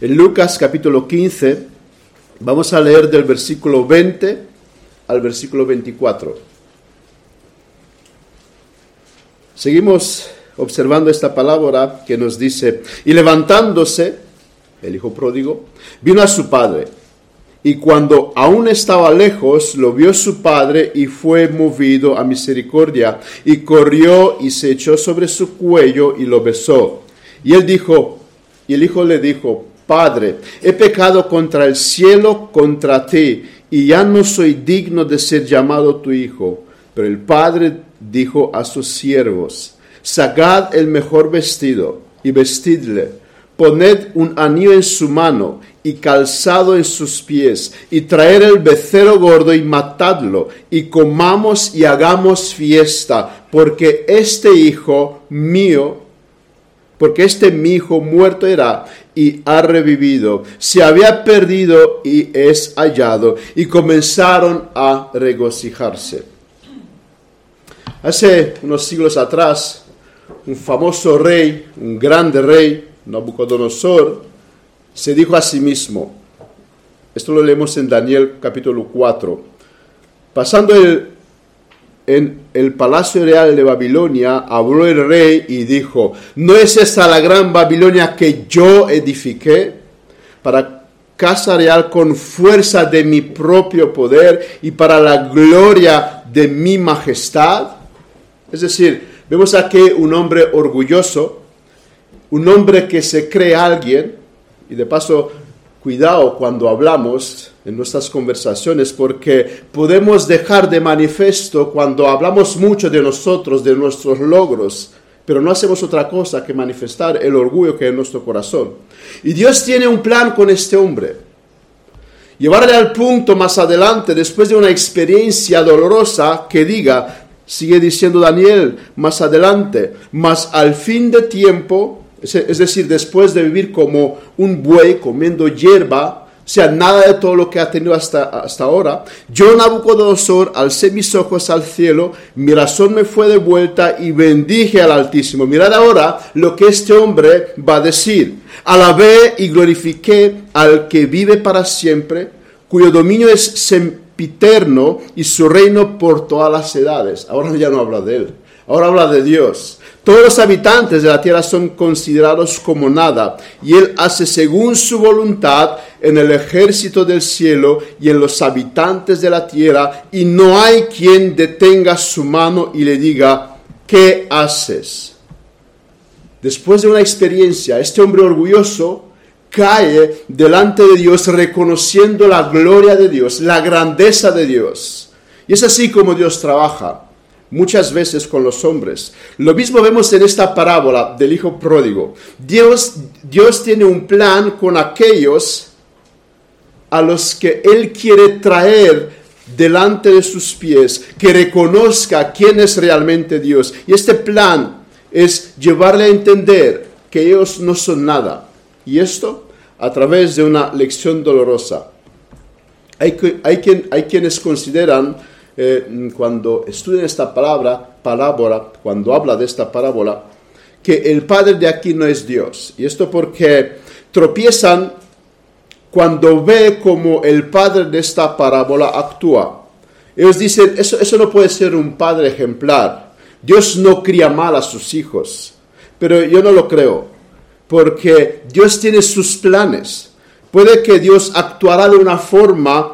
En Lucas capítulo 15 vamos a leer del versículo 20 al versículo 24. Seguimos observando esta palabra que nos dice, y levantándose, el hijo pródigo, vino a su padre. Y cuando aún estaba lejos, lo vio su padre y fue movido a misericordia, y corrió y se echó sobre su cuello y lo besó. Y él dijo, y el hijo le dijo, Padre, he pecado contra el cielo, contra ti, y ya no soy digno de ser llamado tu hijo. Pero el padre dijo a sus siervos, sacad el mejor vestido y vestidle, poned un anillo en su mano y calzado en sus pies, y traer el becerro gordo y matadlo, y comamos y hagamos fiesta, porque este hijo mío porque este mi hijo muerto era y ha revivido, se había perdido y es hallado, y comenzaron a regocijarse. Hace unos siglos atrás, un famoso rey, un grande rey, Nabucodonosor, se dijo a sí mismo, esto lo leemos en Daniel capítulo 4, pasando el en el palacio real de Babilonia, habló el rey y dijo, ¿no es esta la gran Babilonia que yo edifiqué para casa real con fuerza de mi propio poder y para la gloria de mi majestad? Es decir, vemos aquí un hombre orgulloso, un hombre que se cree alguien, y de paso, cuidado cuando hablamos en nuestras conversaciones porque podemos dejar de manifiesto cuando hablamos mucho de nosotros, de nuestros logros, pero no hacemos otra cosa que manifestar el orgullo que hay en nuestro corazón. Y Dios tiene un plan con este hombre. Llevarle al punto más adelante, después de una experiencia dolorosa, que diga, sigue diciendo Daniel más adelante, mas al fin de tiempo, es decir, después de vivir como un buey comiendo hierba, o sea, nada de todo lo que ha tenido hasta, hasta ahora. Yo, Nabucodonosor, alcé mis ojos al cielo, mi razón me fue de vuelta y bendije al Altísimo. Mirad ahora lo que este hombre va a decir. Alabé y glorifiqué al que vive para siempre, cuyo dominio es sempiterno y su reino por todas las edades. Ahora ya no habla de él, ahora habla de Dios. Todos los habitantes de la tierra son considerados como nada, y Él hace según su voluntad en el ejército del cielo y en los habitantes de la tierra, y no hay quien detenga su mano y le diga, ¿qué haces? Después de una experiencia, este hombre orgulloso cae delante de Dios reconociendo la gloria de Dios, la grandeza de Dios. Y es así como Dios trabaja muchas veces con los hombres. Lo mismo vemos en esta parábola del hijo pródigo. Dios, Dios tiene un plan con aquellos a los que Él quiere traer delante de sus pies, que reconozca quién es realmente Dios. Y este plan es llevarle a entender que ellos no son nada. Y esto a través de una lección dolorosa. Hay, hay, quien, hay quienes consideran eh, cuando estudian esta palabra, parábola, cuando habla de esta parábola, que el Padre de aquí no es Dios. Y esto porque tropiezan cuando ve cómo el Padre de esta parábola actúa. Ellos dicen, eso, eso no puede ser un Padre ejemplar. Dios no cría mal a sus hijos. Pero yo no lo creo, porque Dios tiene sus planes. Puede que Dios actuará de una forma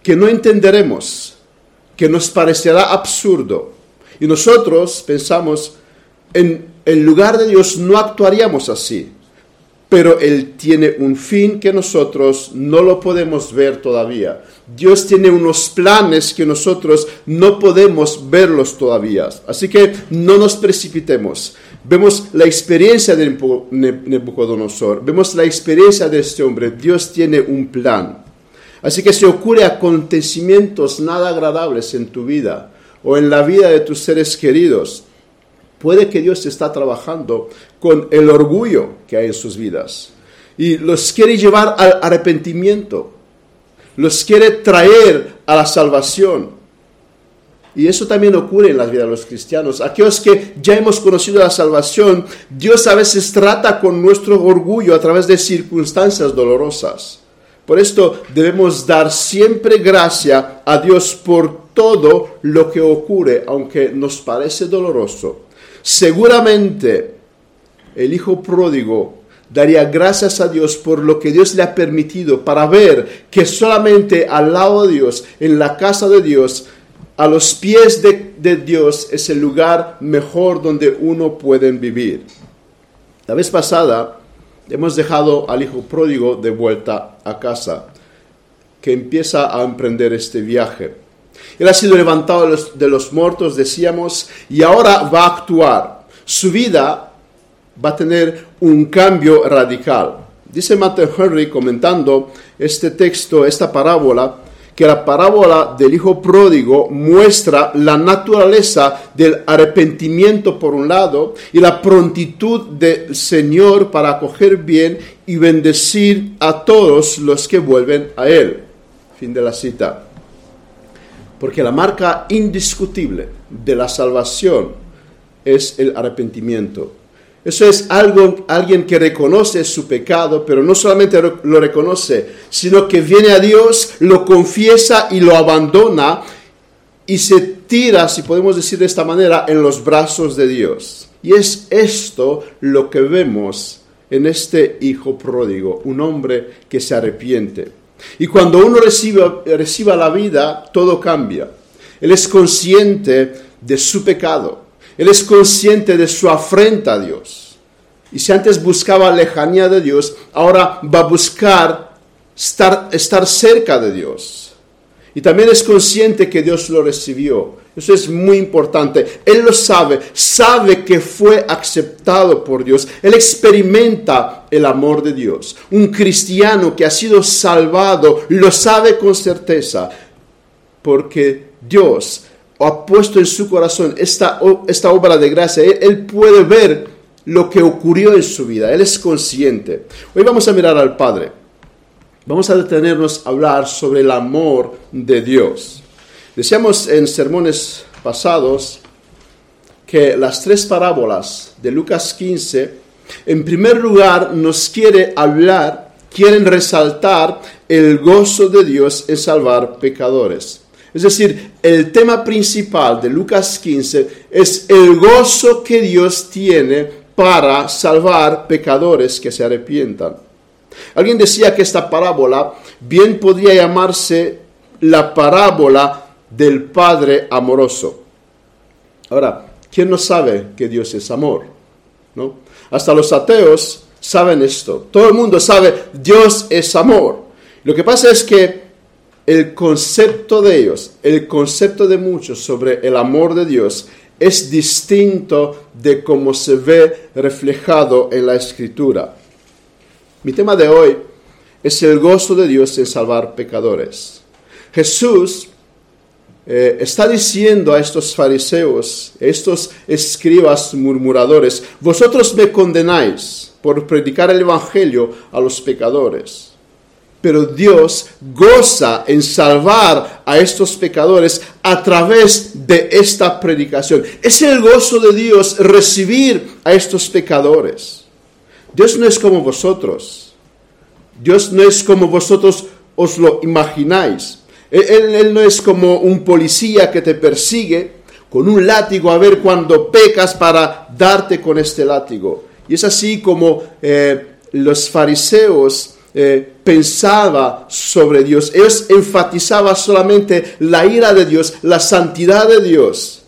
que no entenderemos que nos parecerá absurdo. Y nosotros pensamos, en el lugar de Dios no actuaríamos así, pero Él tiene un fin que nosotros no lo podemos ver todavía. Dios tiene unos planes que nosotros no podemos verlos todavía. Así que no nos precipitemos. Vemos la experiencia de Nebuchadnezzar, vemos la experiencia de este hombre. Dios tiene un plan. Así que si ocurre acontecimientos nada agradables en tu vida o en la vida de tus seres queridos, puede que Dios está trabajando con el orgullo que hay en sus vidas y los quiere llevar al arrepentimiento, los quiere traer a la salvación. Y eso también ocurre en la vida de los cristianos. Aquellos que ya hemos conocido la salvación, Dios a veces trata con nuestro orgullo a través de circunstancias dolorosas. Por esto debemos dar siempre gracia a Dios por todo lo que ocurre, aunque nos parece doloroso. Seguramente el Hijo pródigo daría gracias a Dios por lo que Dios le ha permitido para ver que solamente al lado de Dios, en la casa de Dios, a los pies de, Dios es el lugar mejor donde uno puede vivir. La vez pasada hemos dejado al hijo pródigo de vuelta a casa, que empieza a emprender este viaje. Él ha sido levantado de los, muertos, decíamos, y ahora va a actuar. Su vida va a tener un cambio radical. Dice Matthew Henry comentando este texto, esta parábola, que la parábola del hijo pródigo muestra la naturaleza del arrepentimiento por un lado y la prontitud del Señor para acoger bien y bendecir a todos los que vuelven a Él. Fin de la cita. Porque la marca indiscutible de la salvación es el arrepentimiento. Eso es algo, alguien que reconoce su pecado, pero no solamente lo reconoce, sino que viene a Dios, lo confiesa y lo abandona y se tira, si podemos decir de esta manera, en los brazos de Dios. Y es esto lo que vemos en este hijo pródigo, un hombre que se arrepiente. Y cuando uno reciba, reciba la vida, todo cambia. Él es consciente de su pecado él es consciente de su afrenta a Dios. Y si antes buscaba lejanía de Dios, ahora va a buscar estar, estar cerca de Dios. Y también es consciente que Dios lo recibió. Eso es muy importante. Él lo sabe, sabe que fue aceptado por Dios. Él experimenta el amor de Dios. Un cristiano que ha sido salvado lo sabe con certeza, porque Dios o ha puesto en su corazón esta, esta obra de gracia, él, puede ver lo que ocurrió en su vida, él es consciente. Hoy vamos a mirar al Padre. Vamos a detenernos a hablar sobre el amor de Dios. Decíamos en sermones pasados que las tres parábolas de Lucas 15, en primer lugar, nos quiere hablar, quieren resaltar el gozo de Dios en salvar pecadores. Es decir, el tema principal de Lucas 15 es el gozo que Dios tiene para salvar pecadores que se arrepientan. Alguien decía que esta parábola bien podría llamarse la parábola del Padre amoroso. Ahora, ¿quién no sabe que Dios es amor? ¿No? Hasta los ateos saben esto. Todo el mundo sabe Dios es amor. Lo que pasa es que el concepto de ellos, el concepto de muchos sobre el amor de Dios es distinto de cómo se ve reflejado en la escritura. Mi tema de hoy es el gozo de Dios en salvar pecadores. Jesús eh, está diciendo a estos fariseos, estos escribas murmuradores, vosotros me condenáis por predicar el Evangelio a los pecadores pero Dios goza en salvar a estos pecadores a través de esta predicación. Es el gozo de Dios recibir a estos pecadores. Dios no es como vosotros. Dios no es como vosotros os lo imagináis. Él, no es como un policía que te persigue con un látigo a ver cuando pecas para darte con este látigo. Y es así como eh, los fariseos eh, pensaba sobre Dios. Ellos enfatizaban solamente la ira de Dios, la santidad de Dios.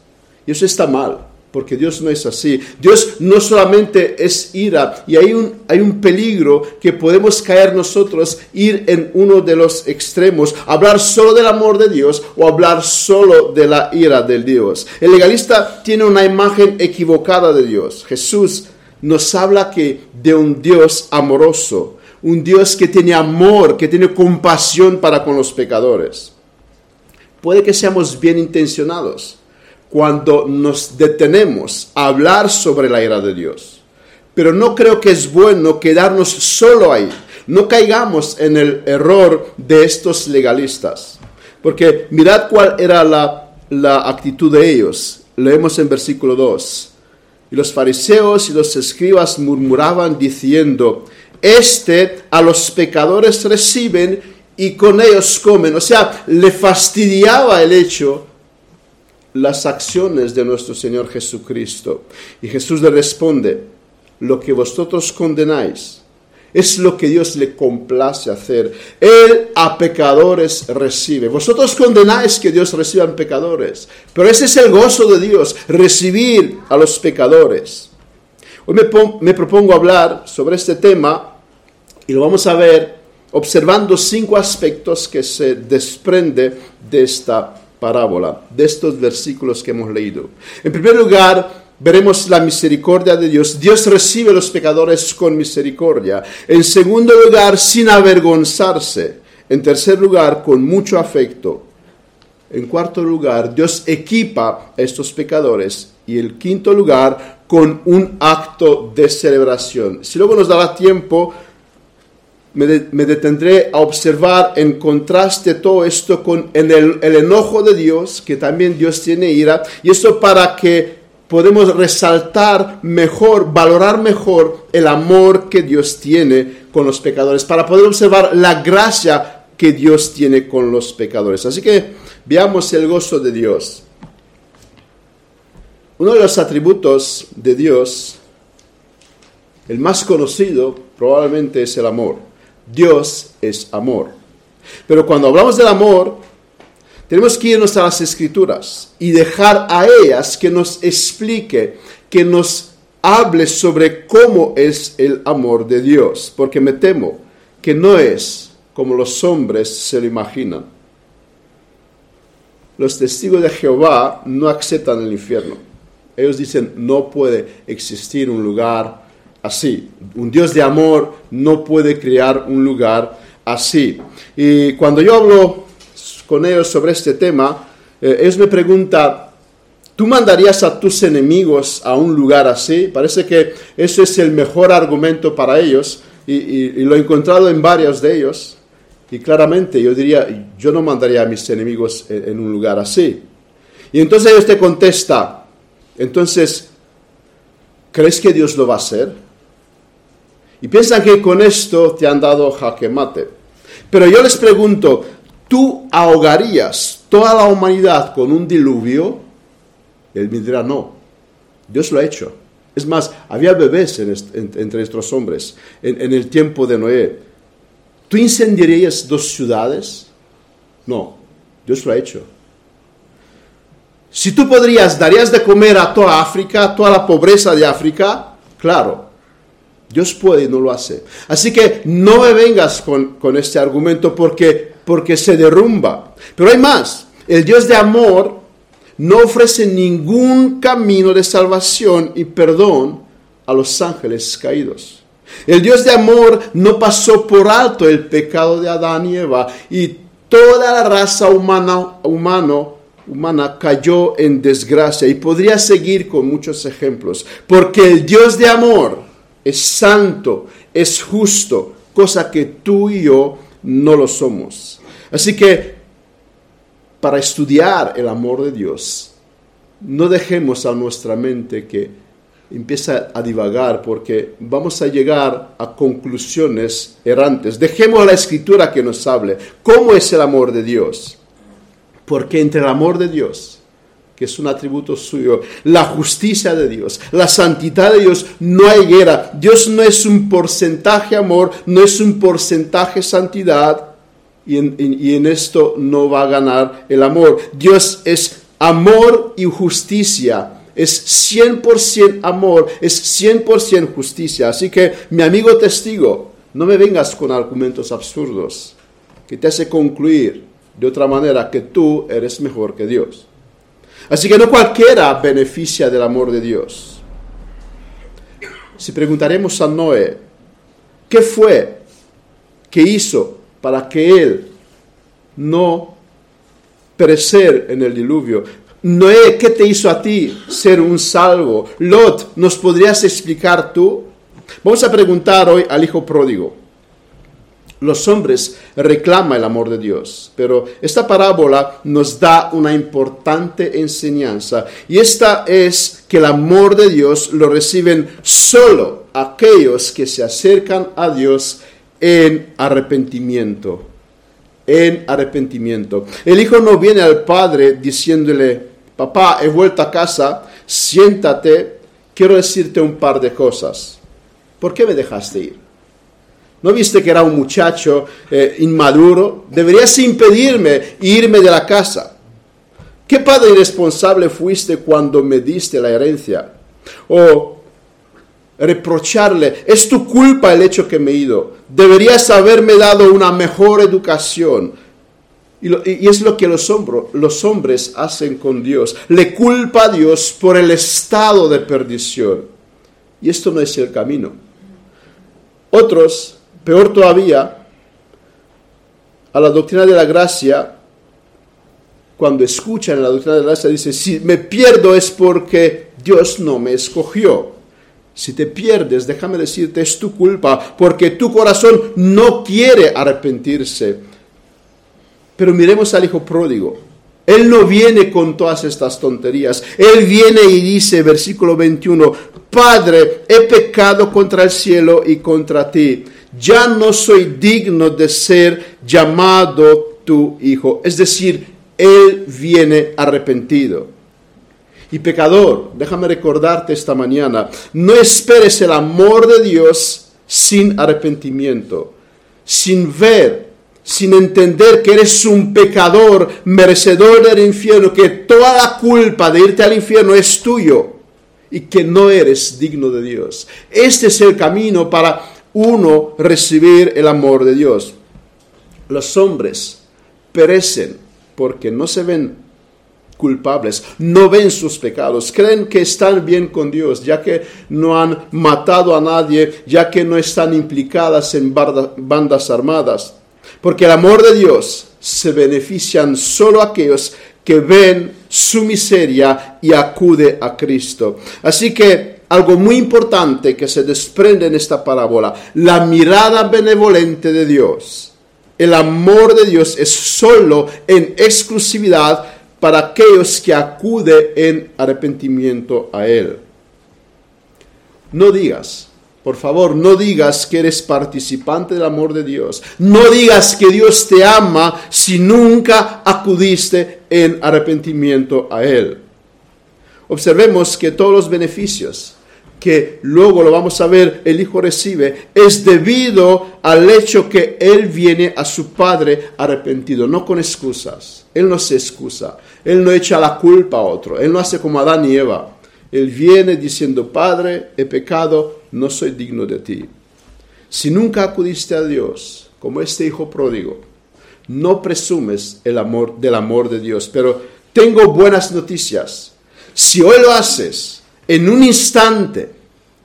Y eso está mal, porque Dios no es así. Dios no solamente es ira, y hay un, hay un peligro que podemos caer nosotros, ir en uno de los extremos, hablar solo del amor de Dios o hablar solo de la ira del Dios. El legalista tiene una imagen equivocada de Dios. Jesús nos habla que de un Dios amoroso, un Dios que tiene amor, que tiene compasión para con los pecadores. Puede que seamos bien intencionados cuando nos detenemos a hablar sobre la ira de Dios, pero no creo que es bueno quedarnos solo ahí. No caigamos en el error de estos legalistas, porque mirad cuál era la la actitud de ellos. Leemos en versículo 2. Y los fariseos y los escribas murmuraban diciendo, Este a los pecadores reciben y con ellos comen. O sea, le fastidiaba el hecho las acciones de nuestro Señor Jesucristo. Y Jesús le responde, lo que vosotros condenáis es lo que Dios le complace hacer. Él a pecadores recibe. Vosotros condenáis que Dios reciba a pecadores, pero ese es el gozo de Dios, recibir a los pecadores. Hoy me, me propongo hablar sobre este tema y lo vamos a ver observando cinco aspectos que se desprende de esta parábola, de estos versículos que hemos leído. En primer lugar, veremos la misericordia de Dios. Dios recibe a los pecadores con misericordia. En segundo lugar, sin avergonzarse. En tercer lugar, con mucho afecto. En cuarto lugar, Dios equipa a estos pecadores. Y en quinto lugar, con un acto de celebración. Si luego nos dará tiempo, me, detendré a observar en contraste todo esto con el, el enojo de Dios, que también Dios tiene ira. Y esto para que podemos resaltar mejor, valorar mejor el amor que Dios tiene con los pecadores, para poder observar la gracia que Dios tiene con los pecadores. Así que veamos el gozo de Dios. Uno de los atributos de Dios, el más conocido probablemente es el amor. Dios es amor. Pero cuando hablamos del amor, tenemos que irnos a las escrituras y dejar a ellas que nos explique, que nos hable sobre cómo es el amor de Dios, porque me temo que no es como los hombres se lo imaginan. Los testigos de Jehová no aceptan el infierno. Ellos dicen, no puede existir un lugar así. Un Dios de amor no puede crear un lugar así. Y cuando yo hablo con ellos sobre este tema, eh, ellos me preguntan, ¿tú mandarías a tus enemigos a un lugar así? Parece que ese es el mejor argumento para ellos y, lo he encontrado en varios de ellos. Y claramente yo diría, yo no mandaría a mis enemigos en, en un lugar así. Y entonces ellos te contestan, entonces, ¿crees que Dios lo va a hacer? Y piensan que con esto te han dado jaque mate. Pero yo les pregunto, tú ahogarías toda la humanidad con un diluvio, él me dirá, no, Dios lo ha hecho. Es más, había bebés entre estos hombres en, el tiempo de Noé. ¿Tú incendiarías dos ciudades? No, Dios lo ha hecho. Si tú podrías, darías de comer a toda África, a toda la pobreza de África, claro, Dios puede y no lo hace. Así que no me vengas con, con este argumento porque porque se derrumba. Pero hay más. El Dios de amor no ofrece ningún camino de salvación y perdón a los ángeles caídos. El Dios de amor no pasó por alto el pecado de Adán y Eva y toda la raza humana, humana cayó en desgracia. Y podría seguir con muchos ejemplos. Porque el Dios de amor es santo, es justo, cosa que tú y yo no lo somos. Así que para estudiar el amor de Dios, no dejemos a nuestra mente que empiece a divagar porque vamos a llegar a conclusiones errantes. Dejemos a la escritura que nos hable. ¿Cómo es el amor de Dios? Porque entre el amor de Dios que es un atributo suyo, la justicia de Dios, la santidad de Dios, no hay guerra. Dios no es un porcentaje amor, no es un porcentaje santidad, y en, esto no va a ganar el amor. Dios es amor y justicia. Es 100% amor, es 100% justicia. Así que, mi amigo testigo, no me vengas con argumentos absurdos que te hace concluir de otra manera que tú eres mejor que Dios. Así que no cualquiera beneficia del amor de Dios. Si preguntaremos a Noé, ¿qué fue que hizo para que él no perecer en el diluvio. Noé, ¿qué te hizo a ti ser un salvo? Lot, ¿nos podrías explicar tú? Vamos a preguntar hoy al hijo pródigo. Los hombres reclaman el amor de Dios, pero esta parábola nos da una importante enseñanza y esta es que el amor de Dios lo reciben solo aquellos que se acercan a Dios en arrepentimiento. En arrepentimiento. El hijo no viene al padre diciéndole, papá, he vuelto a casa, siéntate, quiero decirte un par de cosas. ¿Por qué me dejaste ir? ¿No viste que era un muchacho eh, inmaduro? Deberías impedirme irme de la casa. ¿Qué padre irresponsable fuiste cuando me diste la herencia? O reprocharle, es tu culpa el hecho que me he ido. Deberías haberme dado una mejor educación. Y, es lo que los, los hombres hacen con Dios. Le culpa a Dios por el estado de perdición. Y esto no es el camino. Otros Peor todavía, a la doctrina de la gracia, cuando escuchan la doctrina de la gracia, dice, si me pierdo es porque Dios no me escogió. Si te pierdes, déjame decirte, es tu culpa, porque tu corazón no quiere arrepentirse. Pero miremos al hijo pródigo. Él no viene con todas estas tonterías. Él viene y dice, versículo 21, Padre, he pecado contra el cielo y contra ti ya no soy digno de ser llamado tu hijo. Es decir, él viene arrepentido. Y pecador, déjame recordarte esta mañana, no esperes el amor de Dios sin arrepentimiento, sin ver, sin entender que eres un pecador merecedor del infierno, que toda la culpa de irte al infierno es tuyo y que no eres digno de Dios. Este es el camino para uno recibir el amor de Dios. Los hombres perecen porque no se ven culpables, no ven sus pecados, creen que están bien con Dios, ya que no han matado a nadie, ya que no están implicadas en bandas armadas. Porque el amor de Dios se benefician solo aquellos que ven su miseria y acude a Cristo. Así que algo muy importante que se desprende en esta parábola, la mirada benevolente de Dios. El amor de Dios es solo en exclusividad para aquellos que acuden en arrepentimiento a Él. No digas, por favor, no digas que eres participante del amor de Dios. No digas que Dios te ama si nunca acudiste en arrepentimiento a Él. Observemos que todos los beneficios que luego lo vamos a ver, el hijo recibe, es debido al hecho que él viene a su padre arrepentido, no con excusas. Él no se excusa, él no echa la culpa a otro, él no hace como Adán y Eva. Él viene diciendo, Padre, he pecado, no soy digno de ti. Si nunca acudiste a Dios, como este hijo pródigo, no presumes el amor del amor de Dios, pero tengo buenas noticias. Si hoy lo haces, en un instante,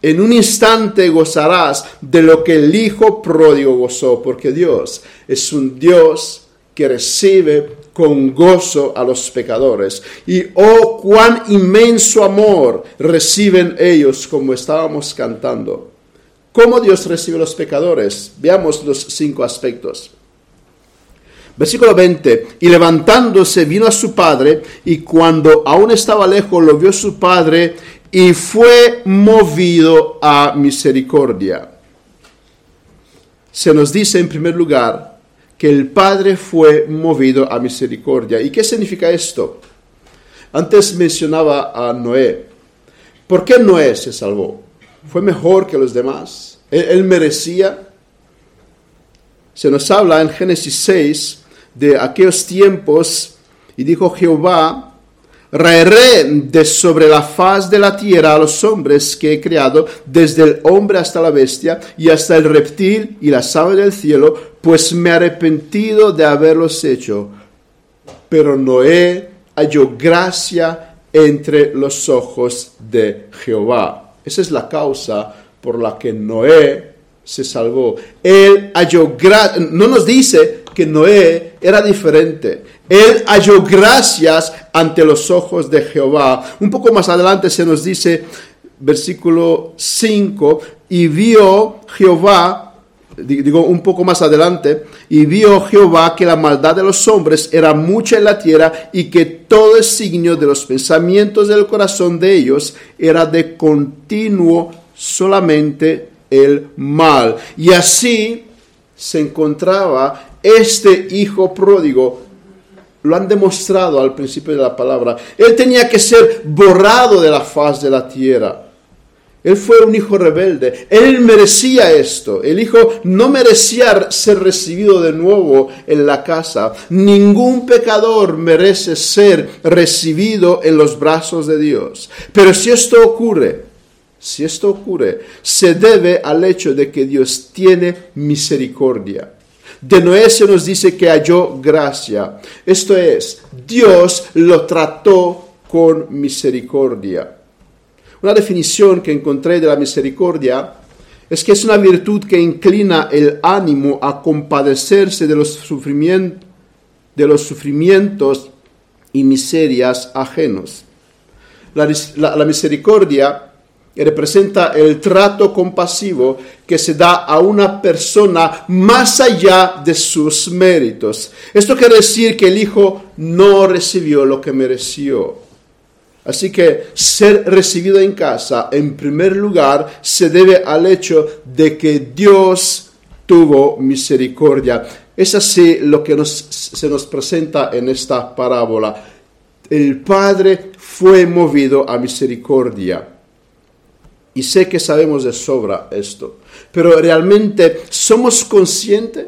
en un instante gozarás de lo que el Hijo pródigo gozó, porque Dios es un Dios que recibe con gozo a los pecadores. Y oh, cuán inmenso amor reciben ellos, como estábamos cantando. ¿Cómo Dios recibe a los pecadores? Veamos los cinco aspectos. Versículo 20, y levantándose vino a su padre, y cuando aún estaba lejos lo vio su padre, y fue movido a misericordia. Se nos dice en primer lugar que el Padre fue movido a misericordia. ¿Y qué significa esto? Antes mencionaba a Noé. ¿Por qué Noé se salvó? ¿Fue mejor que los demás? ¿Él, él merecía? Se nos habla en Génesis 6 de aquellos tiempos y dijo Jehová, Raeré de sobre la faz de la tierra a los hombres que he creado, desde el hombre hasta la bestia, y hasta el reptil y la ave del cielo, pues me he arrepentido de haberlos hecho. Pero Noé halló gracia entre los ojos de Jehová. Esa es la causa por la que Noé se salvó. Él halló gracia. No nos dice que Noé era diferente. Él halló gracias ante los ojos de Jehová. Un poco más adelante se nos dice, versículo 5, y vio Jehová digo un poco más adelante, y vio Jehová que la maldad de los hombres era mucha en la tierra y que todo el signo de los pensamientos del corazón de ellos era de continuo solamente el mal. Y así se encontraba este hijo pródigo. Lo han demostrado al principio de la palabra. Él tenía que ser borrado de la faz de la tierra. Él fue un hijo rebelde. Él merecía esto. El hijo no merecía ser recibido de nuevo en la casa. Ningún pecador merece ser recibido en los brazos de Dios. Pero si esto ocurre, si esto ocurre, se debe al hecho de que Dios tiene misericordia. De Noé se nos dice que halló gracia. Esto es, Dios lo trató con misericordia. Una definición que encontré de la misericordia es que es una virtud que inclina el ánimo a compadecerse de los, sufrimientos, de los sufrimientos y miserias ajenos. La, misericordia representa el trato compasivo que se da a una persona más allá de sus méritos. Esto quiere decir que el hijo no recibió lo que mereció. Así que ser recibido en casa, en primer lugar, se debe al hecho de que Dios tuvo misericordia. Es así lo que se nos presenta en esta parábola. El Padre fue movido a misericordia. Y sé que sabemos de sobra esto, pero realmente somos conscientes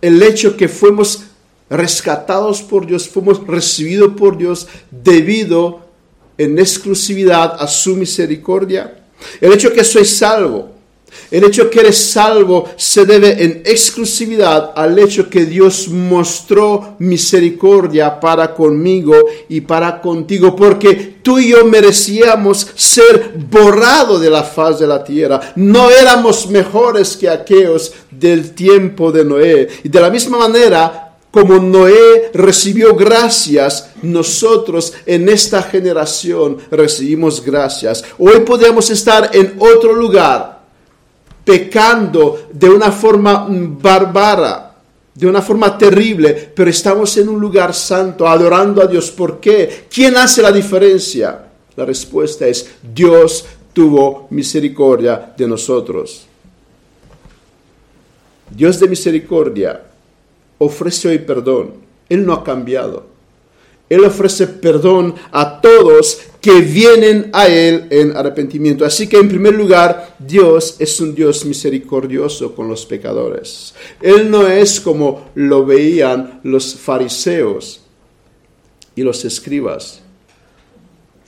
el hecho que fuimos rescatados por Dios, fuimos recibidos por Dios debido en exclusividad a su misericordia. El hecho que soy salvo, el hecho que eres salvo se debe en exclusividad al hecho que Dios mostró misericordia para conmigo y para contigo, porque tú y yo merecíamos ser borrados de la faz de la tierra. No éramos mejores que aquellos del tiempo de Noé. Y de la misma manera, como Noé recibió gracias, nosotros en esta generación recibimos gracias. Hoy podemos estar en otro lugar, pecando de una forma bárbara, de una forma terrible, pero estamos en un lugar santo, adorando a Dios. ¿Por qué? ¿Quién hace la diferencia? La respuesta es Dios tuvo misericordia de nosotros. Dios de misericordia ofrece hoy perdón. Él no ha cambiado. Él ofrece perdón a todos que vienen a Él en arrepentimiento. Así que en primer lugar, Dios es un Dios misericordioso con los pecadores. Él no es como lo veían los fariseos y los escribas.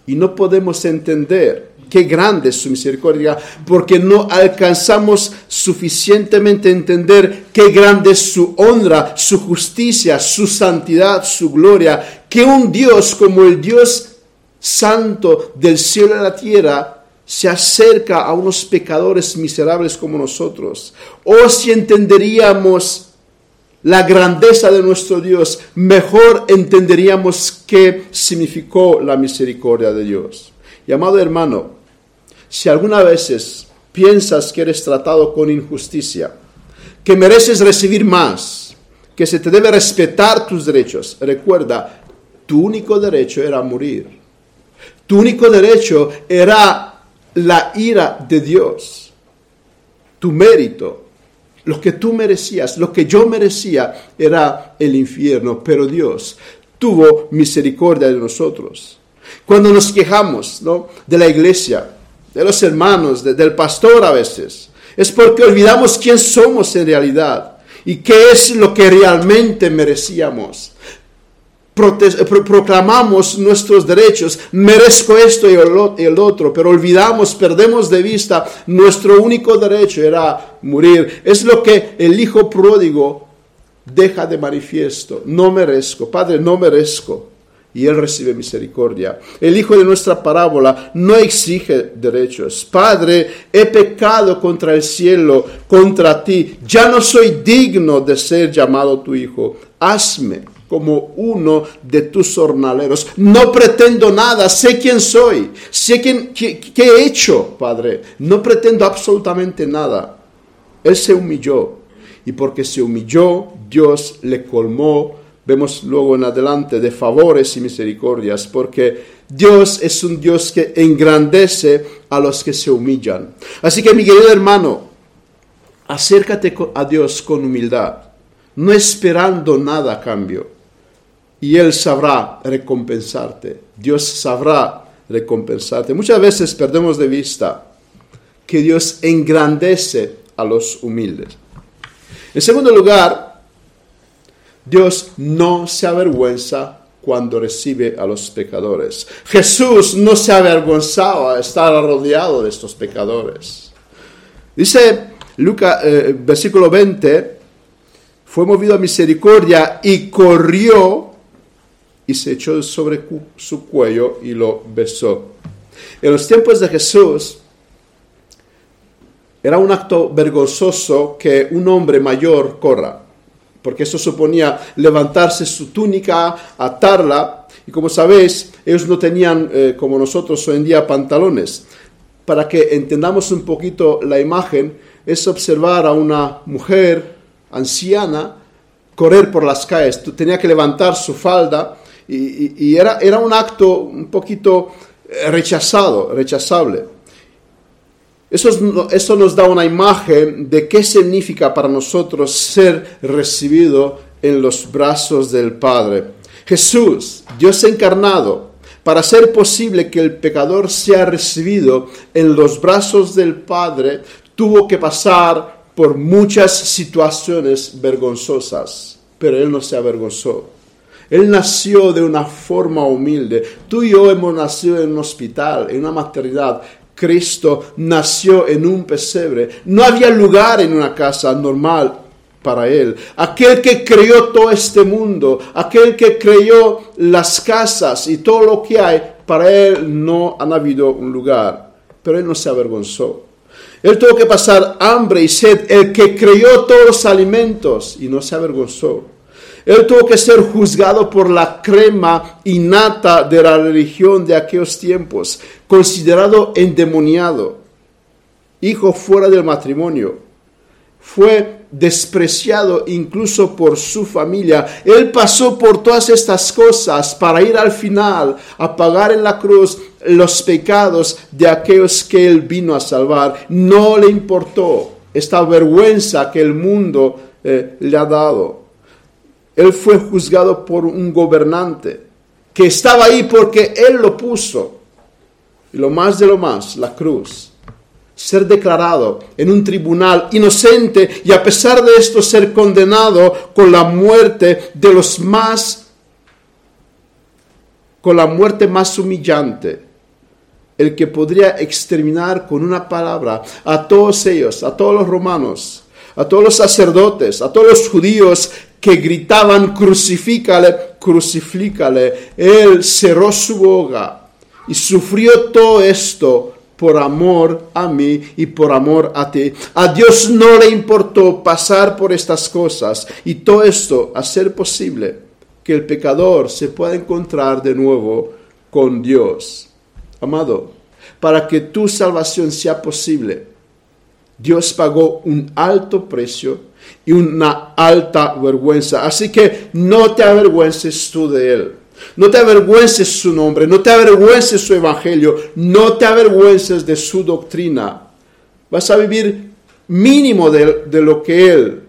Y no podemos entender Qué grande es su misericordia, porque no alcanzamos suficientemente entender qué grande es su honra, su justicia, su santidad, su gloria, que un Dios como el Dios santo del cielo y la tierra se acerca a unos pecadores miserables como nosotros. O si entenderíamos la grandeza de nuestro Dios, mejor entenderíamos qué significó la misericordia de Dios. Y amado hermano, si alguna vez piensas que eres tratado con injusticia, que mereces recibir más, que se te debe respetar tus derechos, recuerda, tu único derecho era morir. Tu único derecho era la ira de Dios. Tu mérito, lo que tú merecías, lo que yo merecía era el infierno, pero Dios tuvo misericordia de nosotros. Cuando nos quejamos ¿no? de la iglesia, de los hermanos, del pastor a veces. Es porque olvidamos quién somos en realidad y qué es lo que realmente merecíamos. Proclamamos nuestros derechos, merezco esto y el otro, pero olvidamos, perdemos de vista nuestro único derecho era morir. Es lo que el hijo pródigo deja de manifiesto. No merezco, Padre, no merezco y Él recibe misericordia. El hijo de nuestra parábola no exige derechos. Padre, he pecado contra el cielo, contra ti. Ya no soy digno de ser llamado tu hijo. Hazme como uno de tus jornaleros. No pretendo nada, sé quién soy, sé quién, qué, qué he hecho, Padre. No pretendo absolutamente nada. Él se humilló y porque se humilló, Dios le colmó, vemos luego en adelante, de favores y misericordias, porque Dios es un Dios que engrandece a los que se humillan. Así que mi querido hermano, acércate a Dios con humildad, no esperando nada a cambio, y Él sabrá recompensarte. Dios sabrá recompensarte. Muchas veces perdemos de vista que Dios engrandece a los humildes. En segundo lugar, Dios no se avergüenza cuando recibe a los pecadores. Jesús no se avergonzaba de estar rodeado de estos pecadores. Dice Lucas, eh, versículo 20, fue movido a misericordia y corrió y se echó sobre su cuello y lo besó. En los tiempos de Jesús, era un acto vergonzoso que un hombre mayor corra, porque eso suponía levantarse su túnica, atarla, y como sabéis, ellos no tenían, eh, como nosotros hoy en día, pantalones. Para que entendamos un poquito la imagen, es observar a una mujer anciana correr por las calles. Tenía que levantar su falda y, era, era un acto un poquito eh, rechazado, rechazable. Eso, nos da una imagen de qué significa para nosotros ser recibido en los brazos del Padre. Jesús, Dios encarnado, para hacer posible que el pecador sea recibido en los brazos del Padre, tuvo que pasar por muchas situaciones vergonzosas, pero Él no se avergonzó. Él nació de una forma humilde. Tú y yo hemos nacido en un hospital, en una maternidad, Cristo nació en un pesebre. No había lugar en una casa normal para él. Aquel que creó todo este mundo, aquel que creó las casas y todo lo que hay, para él no han habido un lugar. Pero él no se avergonzó. Él tuvo que pasar hambre y sed, el que creó todos los alimentos y no se avergonzó. Él tuvo que ser juzgado por la crema innata de la religión de aquellos tiempos, considerado endemoniado, hijo fuera del matrimonio. Fue despreciado incluso por su familia. Él pasó por todas estas cosas para ir al final a pagar en la cruz los pecados de aquellos que él vino a salvar. No le importó esta vergüenza que el mundo eh, le ha dado. Él fue juzgado por un gobernante que estaba ahí porque Él lo puso. Y lo más de lo más, la cruz. Ser declarado en un tribunal inocente y a pesar de esto ser condenado con la muerte de los más, con la muerte más humillante el que podría exterminar con una palabra a todos ellos, a todos los romanos, a todos los sacerdotes, a todos los judíos que gritaban, crucifícale, crucifícale. Él cerró su boca y sufrió todo esto por amor a mí y por amor a ti. A Dios no le importó pasar por estas cosas y todo esto hacer posible que el pecador se pueda encontrar de nuevo con Dios. Amado, para que tu salvación sea posible, Dios pagó un alto precio y una alta vergüenza. Así que no te avergüences tú de él. No te avergüences su nombre, no te avergüences su evangelio, no te avergüences de su doctrina. Vas a vivir mínimo de, de lo que él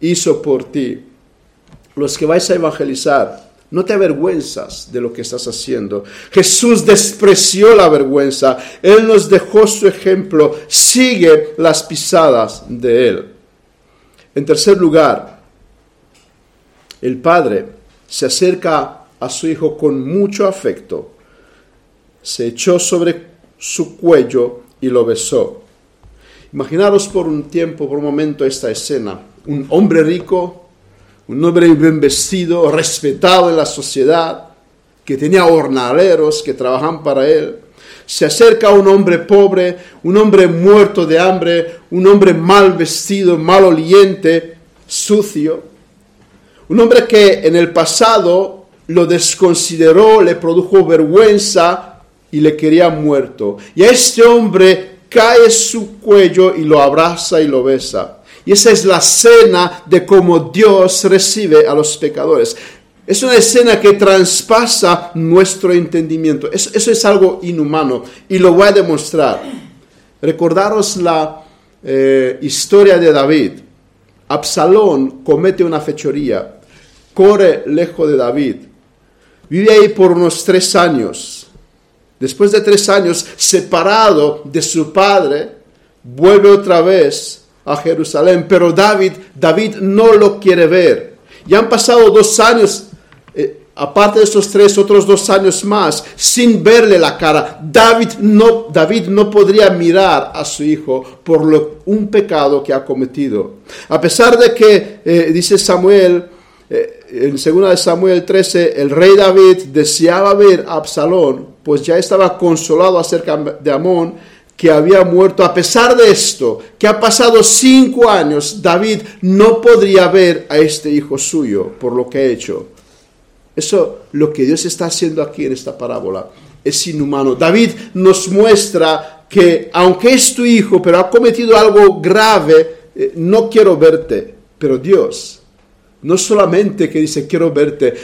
hizo por ti. Los que vais a evangelizar, no te avergüenzas de lo que estás haciendo. Jesús despreció la vergüenza. Él nos dejó su ejemplo. Sigue las pisadas de Él. En tercer lugar, el padre se acerca a su hijo con mucho afecto, se echó sobre su cuello y lo besó. Imaginaros por un tiempo, por un momento esta escena. Un hombre rico, un hombre bien vestido, respetado en la sociedad, que tenía hornaleros que trabajan para él, se acerca un hombre pobre, un hombre muerto de hambre, un hombre mal vestido, mal oliente, sucio, un hombre que en el pasado lo desconsideró, le produjo vergüenza y le quería muerto. Y a este hombre cae su cuello y lo abraza y lo besa. Y esa es la cena de cómo Dios recibe a los pecadores. Es una escena que traspasa nuestro entendimiento. Eso, es algo inhumano y lo voy a demostrar. Recordaros la eh, historia de David. Absalón comete una fechoría, corre lejos de David, vive ahí por unos tres años. Después de tres años, separado de su padre, vuelve otra vez a Jerusalén, pero David, David no lo quiere ver. Ya han pasado dos años aparte de esos tres, otros dos años más, sin verle la cara, David no, David no podría mirar a su hijo por lo, un pecado que ha cometido. A pesar de que, eh, dice Samuel, eh, en 2 de Samuel 13, el rey David deseaba ver a Absalón, pues ya estaba consolado acerca de Amón, que había muerto. A pesar de esto, que ha pasado cinco años, David no podría ver a este hijo suyo por lo que ha hecho. Eso, lo que Dios está haciendo aquí en esta parábola, es inhumano. David nos muestra que aunque es tu hijo, pero ha cometido algo grave, eh, no quiero verte. Pero Dios, no solamente que dice quiero verte,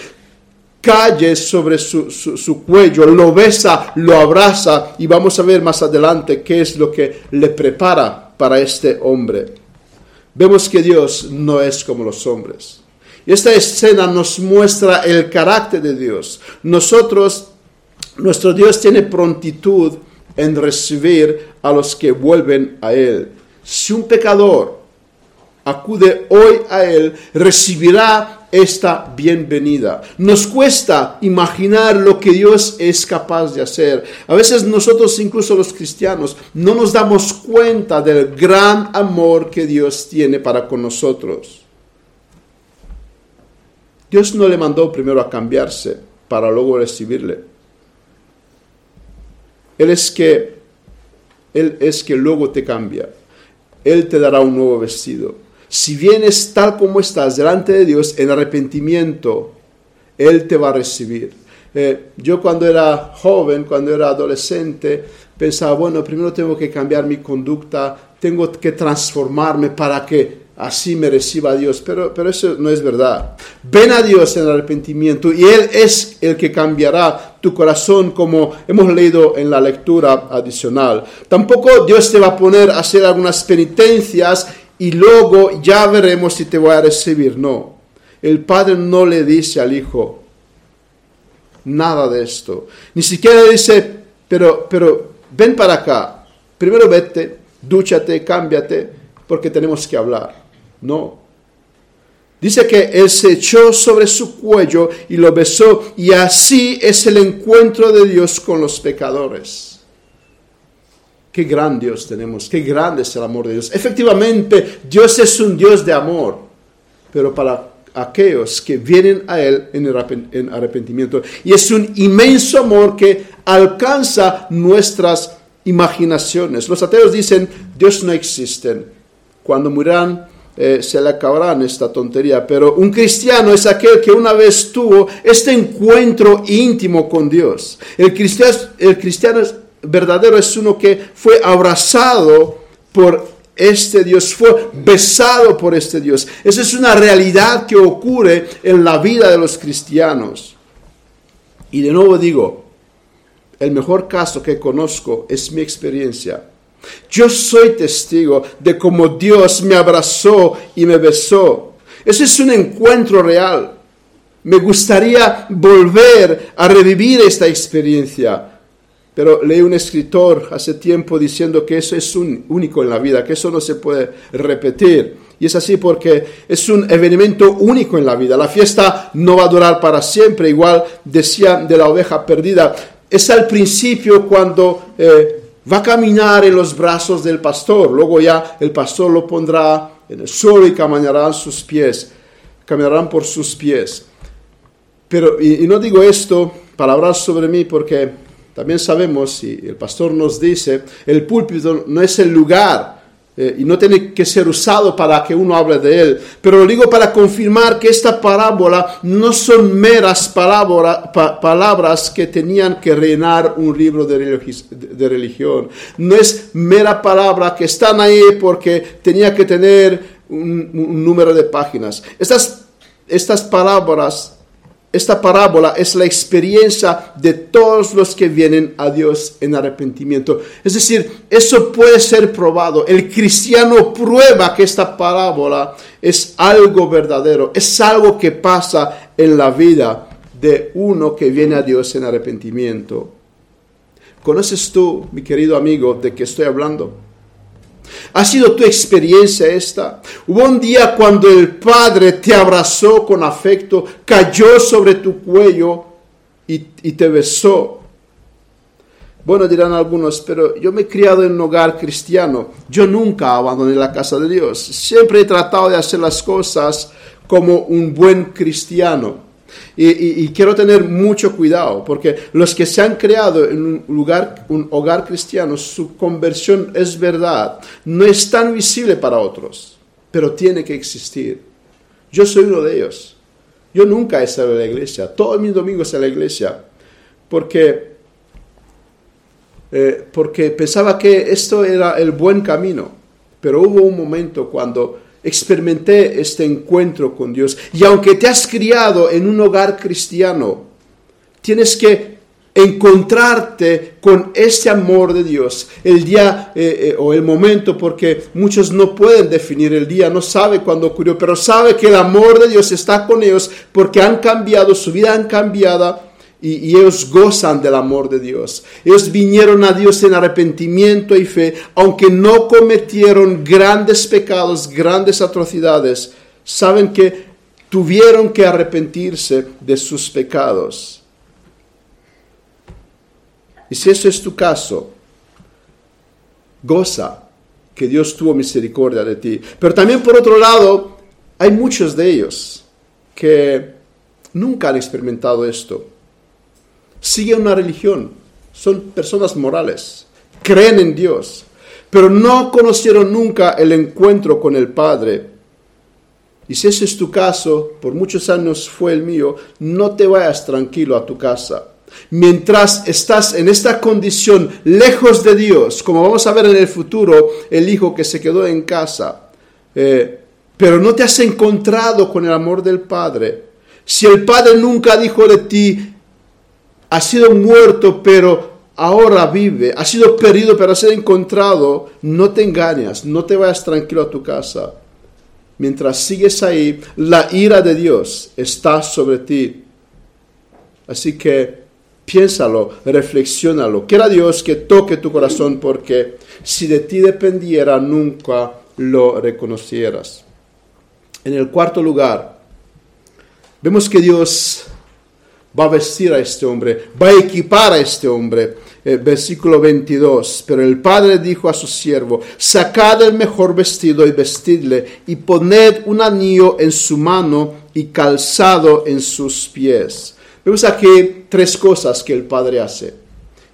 calle sobre su, su, cuello, lo besa, lo abraza y vamos a ver más adelante qué es lo que le prepara para este hombre. Vemos que Dios no es como los hombres. Esta escena nos muestra el carácter de Dios. Nosotros, nuestro Dios tiene prontitud en recibir a los que vuelven a Él. Si un pecador acude hoy a Él, recibirá esta bienvenida. Nos cuesta imaginar lo que Dios es capaz de hacer. A veces nosotros, incluso los cristianos, no nos damos cuenta del gran amor que Dios tiene para con nosotros. Dios no le mandó primero a cambiarse para luego recibirle. Él es que él es que luego te cambia. Él te dará un nuevo vestido. Si vienes tal como estás delante de Dios en arrepentimiento, Él te va a recibir. Eh, yo cuando era joven, cuando era adolescente, pensaba, bueno, primero tengo que cambiar mi conducta, tengo que transformarme para que así me reciba Dios, pero, pero eso no es verdad. Ven a Dios en arrepentimiento y Él es el que cambiará tu corazón como hemos leído en la lectura adicional. Tampoco Dios te va a poner a hacer algunas penitencias y luego ya veremos si te voy a recibir. No, el Padre no le dice al Hijo nada de esto. Ni siquiera dice, pero, pero ven para acá, primero vete, dúchate, cámbiate, porque tenemos que hablar. No. Dice que él se echó sobre su cuello y lo besó y así es el encuentro de Dios con los pecadores. Qué gran Dios tenemos, qué grande es el amor de Dios. Efectivamente, Dios es un Dios de amor, pero para aquellos que vienen a Él en arrepentimiento. Y es un inmenso amor que alcanza nuestras imaginaciones. Los ateos dicen, Dios no existe. Cuando mueran eh, se le acabarán esta tontería, pero un cristiano es aquel que una vez tuvo este encuentro íntimo con Dios. El cristiano, el cristiano verdadero es uno que fue abrazado por este Dios, fue besado por este Dios. Esa es una realidad que ocurre en la vida de los cristianos. Y de nuevo digo, el mejor caso que conozco es mi experiencia yo soy testigo de cómo Dios me abrazó y me besó. Ese es un encuentro real. Me gustaría volver a revivir esta experiencia. Pero leí un escritor hace tiempo diciendo que eso es un único en la vida, que eso no se puede repetir. Y es así porque es un evento único en la vida. La fiesta no va a durar para siempre. Igual decía de la oveja perdida. Es al principio cuando eh, va a caminar en los brazos del pastor. Luego ya el pastor lo pondrá en el suelo y caminarán sus pies, caminarán por sus pies. Pero, y, y no digo esto para hablar sobre mí porque también sabemos, y el pastor nos dice, el púlpito no es el lugar eh, y no tiene que ser usado para que uno hable de él. Pero lo digo para confirmar que esta parábola no son meras palabras que tenían que reinar un libro de, de, religión. No es mera palabra que están ahí porque tenía que tener un, un número de páginas. Estas, estas parábolas esta parábola es la experiencia de todos los que vienen a Dios en arrepentimiento. Es decir, eso puede ser probado. El cristiano prueba que esta parábola es algo verdadero, es algo que pasa en la vida de uno que viene a Dios en arrepentimiento. ¿Conoces tú, mi querido amigo, de qué estoy hablando? ¿Ha sido tu experiencia esta? Hubo un día cuando el Padre te abrazó con afecto, cayó sobre tu cuello y, te besó. Bueno, dirán algunos, pero yo me he criado en un hogar cristiano. Yo nunca abandoné la casa de Dios. Siempre he tratado de hacer las cosas como un buen cristiano. Y, quiero tener mucho cuidado, porque los que se han creado en un lugar, un hogar cristiano, su conversión es verdad, no es tan visible para otros, pero tiene que existir. Yo soy uno de ellos. Yo nunca he estado en la iglesia, todos mis domingos en la iglesia, porque, eh, porque pensaba que esto era el buen camino, pero hubo un momento cuando experimenté este encuentro con Dios. Y aunque te has criado en un hogar cristiano, tienes que encontrarte con este amor de Dios. El día eh, eh, o el momento, porque muchos no pueden definir el día, no sabe cuándo ocurrió, pero sabe que el amor de Dios está con ellos porque han cambiado, su vida han cambiado y, ellos gozan del amor de Dios. Ellos vinieron a Dios en arrepentimiento y fe, aunque no cometieron grandes pecados, grandes atrocidades, saben que tuvieron que arrepentirse de sus pecados. Y si eso es tu caso, goza que Dios tuvo misericordia de ti. Pero también por otro lado, hay muchos de ellos que nunca han experimentado esto siguen una religión, son personas morales, creen en Dios, pero no conocieron nunca el encuentro con el Padre. Y si ese es tu caso, por muchos años fue el mío, no te vayas tranquilo a tu casa. Mientras estás en esta condición lejos de Dios, como vamos a ver en el futuro, el hijo que se quedó en casa, eh, pero no te has encontrado con el amor del Padre, si el Padre nunca dijo de ti, ha sido muerto, pero ahora vive, ha sido perdido, pero ha sido encontrado, no te engañas, no te vayas tranquilo a tu casa. Mientras sigues ahí, la ira de Dios está sobre ti. Así que piénsalo, reflexiónalo. Quiera Dios que toque tu corazón porque si de ti dependiera nunca lo reconocieras. En el cuarto lugar, vemos que Dios va a vestir a este hombre, va a equipar a este hombre. Eh, versículo 22, pero el padre dijo a su siervo, sacad el mejor vestido y vestidle, y poned un anillo en su mano y calzado en sus pies. Vemos aquí tres cosas que el padre hace.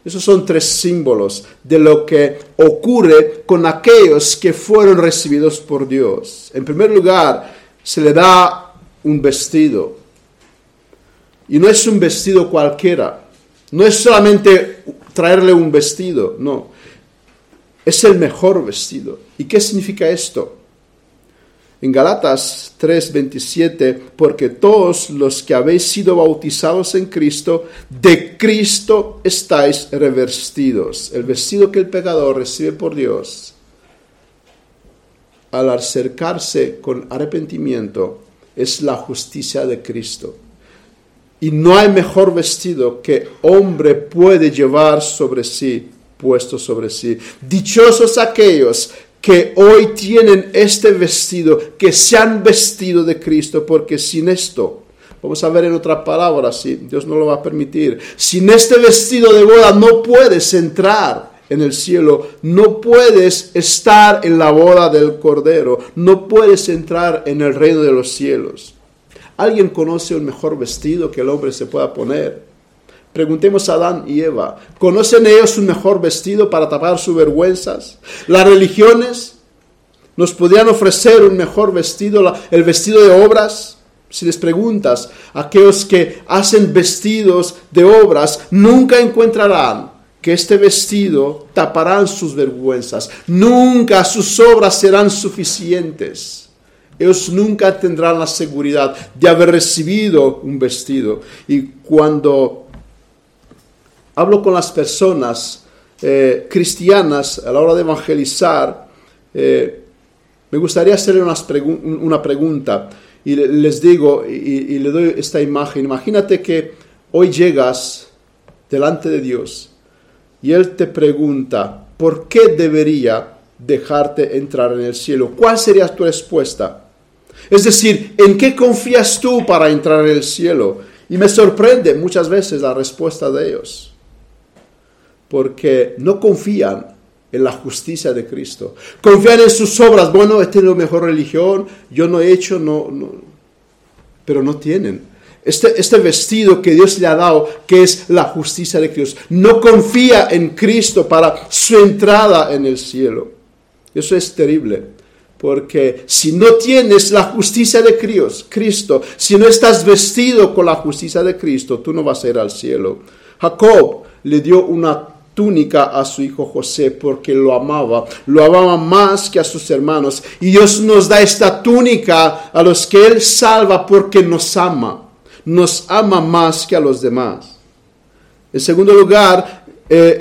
Esos son tres símbolos de lo que ocurre con aquellos que fueron recibidos por Dios. En primer lugar, se le da un vestido. Y no es un vestido cualquiera. No es solamente traerle un vestido, no. Es el mejor vestido. ¿Y qué significa esto? En Galatas 3:27, porque todos los que habéis sido bautizados en Cristo, de Cristo estáis revestidos. El vestido que el pecador recibe por Dios, al acercarse con arrepentimiento, es la justicia de Cristo. Y no hay mejor vestido que hombre puede llevar sobre sí, puesto sobre sí. Dichosos aquellos que hoy tienen este vestido, que se han vestido de Cristo, porque sin esto, vamos a ver en otra palabra, si Dios no lo va a permitir, sin este vestido de boda no puedes entrar en el cielo, no puedes estar en la boda del Cordero, no puedes entrar en el reino de los cielos. ¿Alguien conoce un mejor vestido que el hombre se pueda poner? Preguntemos a Adán y Eva, ¿conocen ellos un mejor vestido para tapar sus vergüenzas? Las religiones nos podían ofrecer un mejor vestido, el vestido de obras. Si les preguntas, aquellos que hacen vestidos de obras nunca encontrarán que este vestido taparán sus vergüenzas. Nunca sus obras serán suficientes. Ellos nunca tendrán la seguridad de haber recibido un vestido. Y cuando hablo con las personas eh, cristianas a la hora de evangelizar, eh, me gustaría hacerle una pregunta y les digo y, y le doy esta imagen. Imagínate que hoy llegas delante de Dios y Él te pregunta, ¿por qué debería dejarte entrar en el cielo? ¿Cuál sería tu respuesta? Es decir, ¿en qué confías tú para entrar en el cielo? Y me sorprende muchas veces la respuesta de ellos, porque no confían en la justicia de Cristo. Confían en sus obras. Bueno, he tenido mejor religión, yo no he hecho, no, no. pero no tienen. Este, este vestido que Dios le ha dado, que es la justicia de Cristo. No confía en Cristo para su entrada en el cielo. Eso es terrible. Porque si no tienes la justicia de Cristo, si no estás vestido con la justicia de Cristo, tú no vas a ir al cielo. Jacob le dio una túnica a su hijo José porque lo amaba, lo amaba más que a sus hermanos. Y Dios nos da esta túnica a los que Él salva porque nos ama, nos ama más que a los demás. En segundo lugar, eh,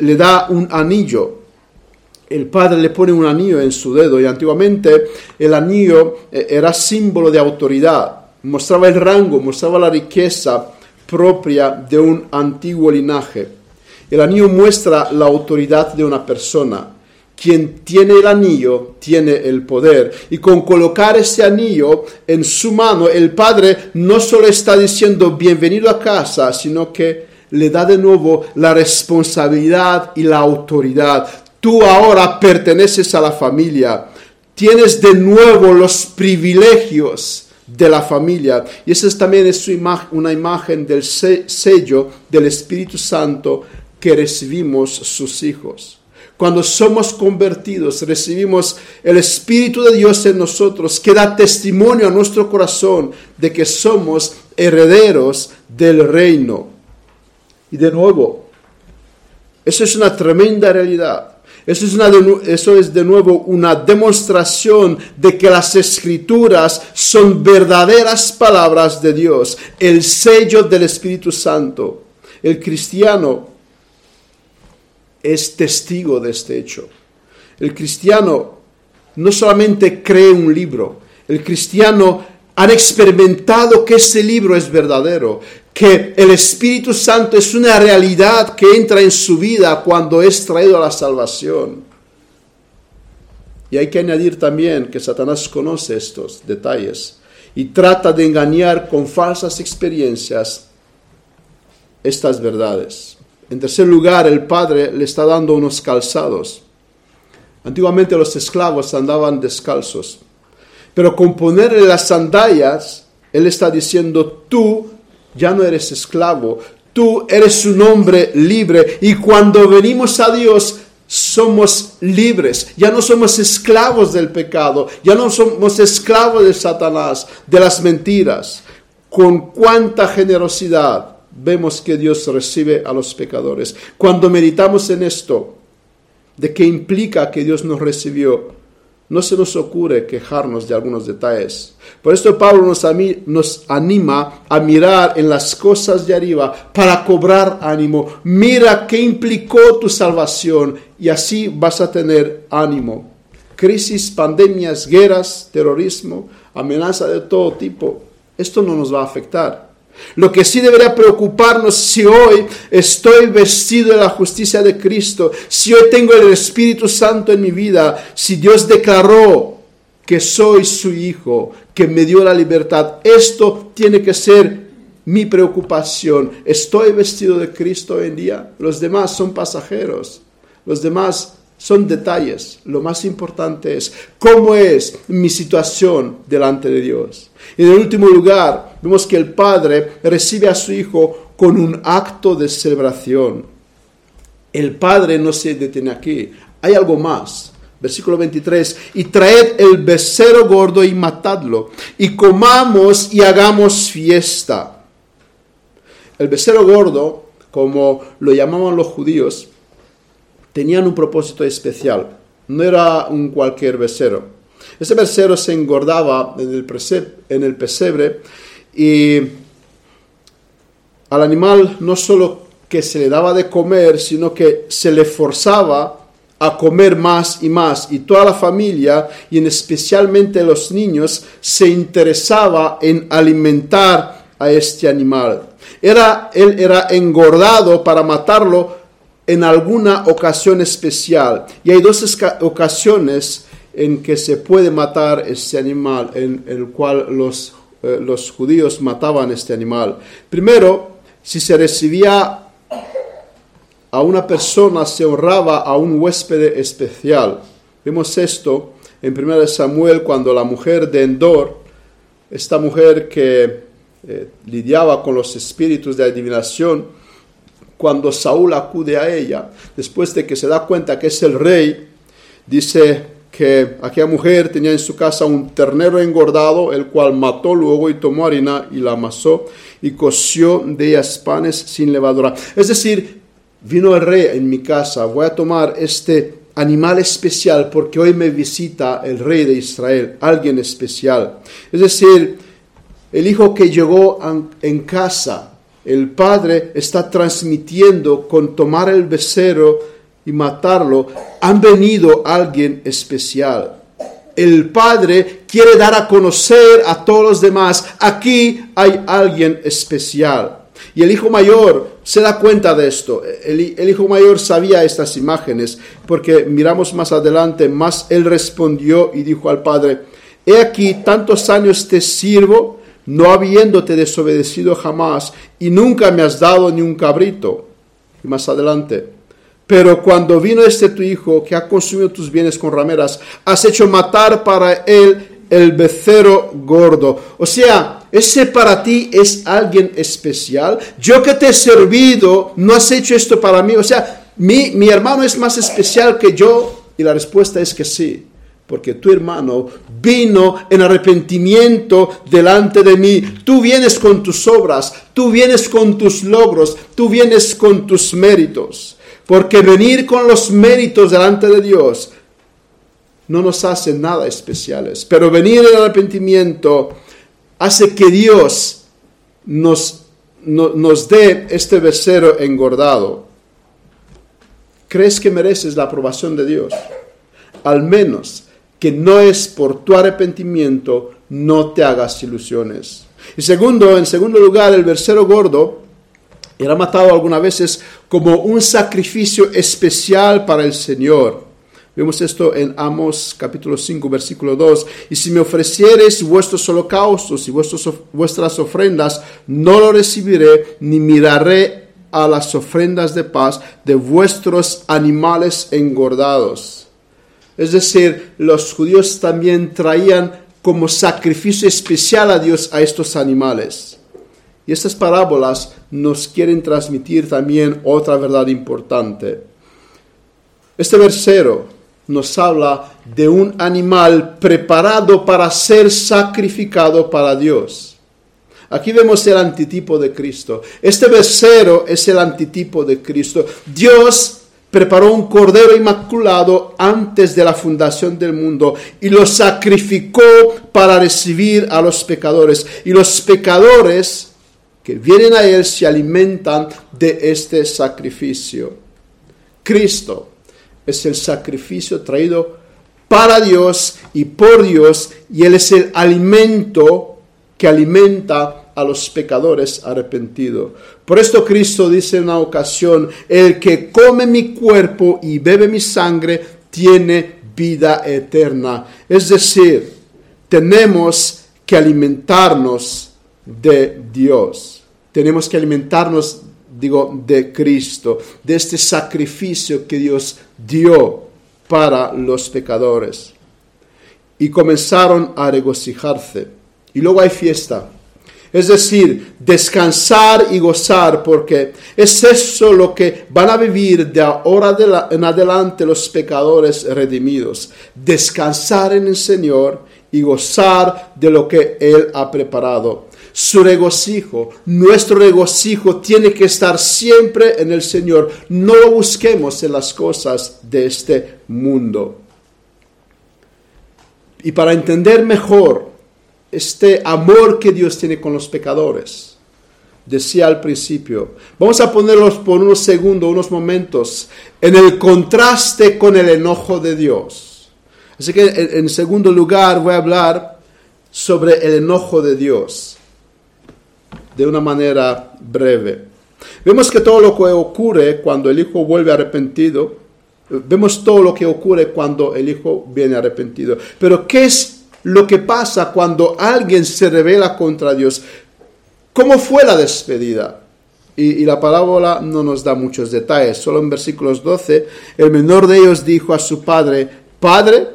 le da un anillo el padre le pone un anillo en su dedo y antiguamente el anillo eh, era símbolo de autoridad, mostraba el rango, mostraba la riqueza propia de un antiguo linaje. El anillo muestra la autoridad de una persona. Quien tiene el anillo tiene el poder. Y con colocar ese anillo en su mano, el padre no solo está diciendo bienvenido a casa, sino que le da de nuevo la responsabilidad y la autoridad. Tú ahora perteneces a la familia. Tienes de nuevo los privilegios de la familia. Y esa también es una imagen del sello del Espíritu Santo que recibimos sus hijos. Cuando somos convertidos, recibimos el Espíritu de Dios en nosotros, que da testimonio a nuestro corazón de que somos herederos del reino. Y de nuevo, eso es una tremenda realidad. Eso es, eso es de nuevo una demostración de que las escrituras son verdaderas palabras de Dios, el sello del Espíritu Santo. El cristiano es testigo de este hecho. El cristiano no solamente cree un libro, el cristiano ha experimentado que ese libro es verdadero que el Espíritu Santo es una realidad que entra en su vida cuando es traído a la salvación. Y hay que añadir también que Satanás conoce estos detalles y trata de engañar con falsas experiencias estas verdades. En tercer lugar, el padre le está dando unos calzados. Antiguamente los esclavos andaban descalzos, pero con ponerle las sandalias, él está diciendo, tú ya no eres esclavo, tú eres un hombre libre y cuando venimos a Dios somos libres, ya no somos esclavos del pecado, ya no somos esclavos de Satanás, de las mentiras. Con cuánta generosidad vemos que Dios recibe a los pecadores. Cuando meditamos en esto, de qué implica que Dios nos recibió, no se nos ocurre quejarnos de algunos detalles. Por esto Pablo nos, anima a mirar en las cosas de arriba para cobrar ánimo. Mira qué implicó tu salvación y así vas a tener ánimo. Crisis, pandemias, guerras, terrorismo, amenaza de todo tipo. Esto no nos va a afectar. Lo que sí debería preocuparnos si hoy estoy vestido de la justicia de Cristo, si hoy tengo el Espíritu Santo en mi vida, si Dios declaró que soy su hijo, que me dio la libertad. Esto tiene que ser mi preocupación. ¿Estoy vestido de Cristo hoy en día? Los demás son pasajeros. Los demás son detalles. Lo más importante es cómo es mi situación delante de Dios. Y en el último lugar, vemos que el Padre recibe a su Hijo con un acto de celebración. El Padre no se detiene aquí. Hay algo más. Versículo 23, y traed el becerro gordo y matadlo, y comamos y hagamos fiesta. El becerro gordo, como lo llamaban los judíos, tenían un propósito especial. No era un cualquier becerro. Ese becerro se engordaba en el, en el pesebre y al animal no solo que se le daba de comer, sino que se le forzaba a comer más y más. Y toda la familia, y en especialmente los niños, se interesaba en alimentar a este animal. Era, él era engordado para matarlo en alguna ocasión especial. Y hay dos ocasiones en que se puede matar este animal, en el cual los, eh, los judíos mataban este animal. Primero, si se recibía a una persona, se honraba a un huésped especial. Vemos esto en 1 Samuel cuando la mujer de Endor, esta mujer que eh, lidiaba con los espíritus de adivinación, cuando Saúl acude a ella, después de que se da cuenta que es el rey, dice que aquella mujer tenía en su casa un ternero engordado, el cual mató luego y tomó harina y la amasó y coció de ellas panes sin levadura. Es decir, vino el rey en mi casa, voy a tomar este animal especial porque hoy me visita el rey de Israel, alguien especial. Es decir, el hijo que llegó en casa, el padre está transmitiendo con tomar el becerro, y matarlo, han venido alguien especial. El Padre quiere dar a conocer a todos los demás, aquí hay alguien especial. Y el hijo mayor se da cuenta de esto. El, hijo mayor sabía estas imágenes, porque miramos más adelante, más él respondió y dijo al padre, he aquí tantos años te sirvo, no habiéndote desobedecido jamás, y nunca me has dado ni un cabrito. Y más adelante, pero cuando vino este tu hijo que ha consumido tus bienes con rameras, has hecho matar para él el becerro gordo. O sea, ese para ti es alguien especial. Yo que te he servido, no has hecho esto para mí. O sea, mi, mi hermano es más especial que yo. Y la respuesta es que sí porque tu hermano vino en arrepentimiento delante de mí. Tú vienes con tus obras, tú vienes con tus logros, tú vienes con tus méritos. Porque venir con los méritos delante de Dios no nos hace nada especiales. Pero venir en arrepentimiento hace que Dios nos, nos dé este becerro engordado. ¿Crees que mereces la aprobación de Dios? Al menos que no es por tu arrepentimiento, no te hagas ilusiones. Y segundo, en segundo lugar, el becerro gordo era matado algunas veces como un sacrificio especial para el Señor. Vemos esto en Amos capítulo 5, versículo 2. Y si me ofreciereis vuestros holocaustos y vuestras ofrendas, no lo recibiré, ni miraré a las ofrendas de paz de vuestros animales engordados. Es decir, los judíos también traían como sacrificio especial a Dios a estos animales. Y estas parábolas nos quieren transmitir también otra verdad importante. Este versero nos habla de un animal preparado para ser sacrificado para Dios. Aquí vemos el antitipo de Cristo. Este becerro es el antitipo de Cristo. Dios preparó un cordero inmaculado antes de la fundación del mundo y lo sacrificó para recibir a los pecadores. Y los pecadores que vienen a Él se alimentan de este sacrificio. Cristo es el sacrificio traído para Dios y por Dios y Él es el alimento que alimenta a los pecadores arrepentidos. Por esto Cristo dice en una ocasión, el que come mi cuerpo y bebe mi sangre tiene vida eterna. Es decir, tenemos que alimentarnos de Dios tenemos que alimentarnos, digo, de Cristo, de este sacrificio que Dios dio para los pecadores. Y comenzaron a regocijarse. Y luego hay fiesta. Es decir, descansar y gozar, porque es eso lo que van a vivir de ahora en adelante los pecadores redimidos. Descansar en el Señor y gozar de lo que Él ha preparado su regocijo, nuestro regocijo tiene que estar siempre en el Señor. No lo busquemos en las cosas de este mundo. y para entender mejor este amor que Dios tiene con los pecadores. Decía al principio, vamos a ponerlos por unos segundos, unos momentos, en el contraste con el enojo de Dios. Así que en, segundo lugar voy a hablar sobre el enojo de Dios de una manera breve. Vemos que todo lo que ocurre cuando el hijo vuelve arrepentido, vemos todo lo que ocurre cuando el hijo viene arrepentido. Pero ¿qué es lo que pasa cuando alguien se revela contra Dios. ¿Cómo fue la despedida? Y, la parábola no nos da muchos detalles, solo en versículos 12, el menor de ellos dijo a su padre, Padre,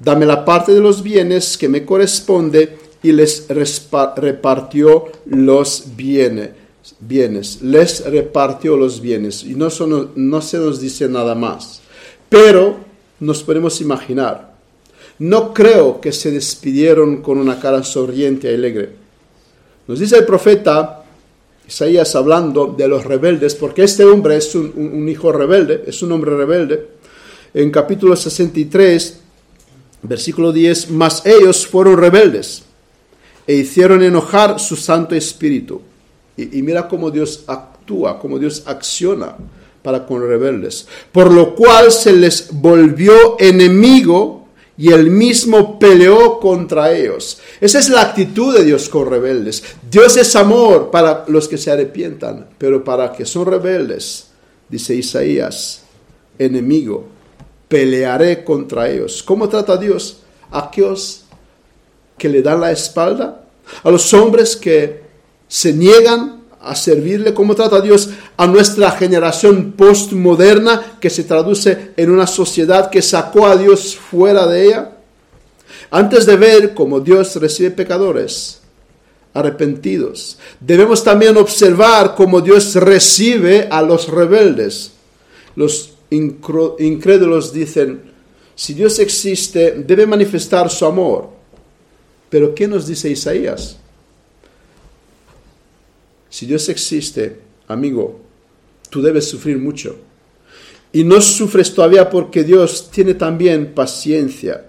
dame la parte de los bienes que me corresponde y les repartió los bienes. Les repartió los bienes. Y no se nos dice nada más. Pero nos podemos imaginar no creo que se despidieron con una cara sonriente y alegre. Nos dice el profeta Isaías hablando de los rebeldes, porque este hombre es un, hijo rebelde, es un hombre rebelde. En capítulo 63, versículo 10, mas ellos fueron rebeldes e hicieron enojar su Santo Espíritu. Y, y mira cómo Dios actúa, cómo Dios acciona para con rebeldes. Por lo cual se les volvió enemigo y él mismo peleó contra ellos. Esa es la actitud de Dios con rebeldes. Dios es amor para los que se arrepientan, pero para que son rebeldes, dice Isaías, enemigo, pelearé contra ellos. ¿Cómo trata Dios a aquellos que le dan la espalda? A los hombres que se niegan a servirle, cómo trata Dios a nuestra generación postmoderna que se traduce en una sociedad que sacó a Dios fuera de ella. Antes de ver cómo Dios recibe pecadores arrepentidos, debemos también observar cómo Dios recibe a los rebeldes. Los incrédulos dicen, si Dios existe, debe manifestar su amor. Pero ¿qué nos dice Isaías? Si Dios existe, amigo, tú debes sufrir mucho. Y no sufres todavía porque Dios tiene también paciencia.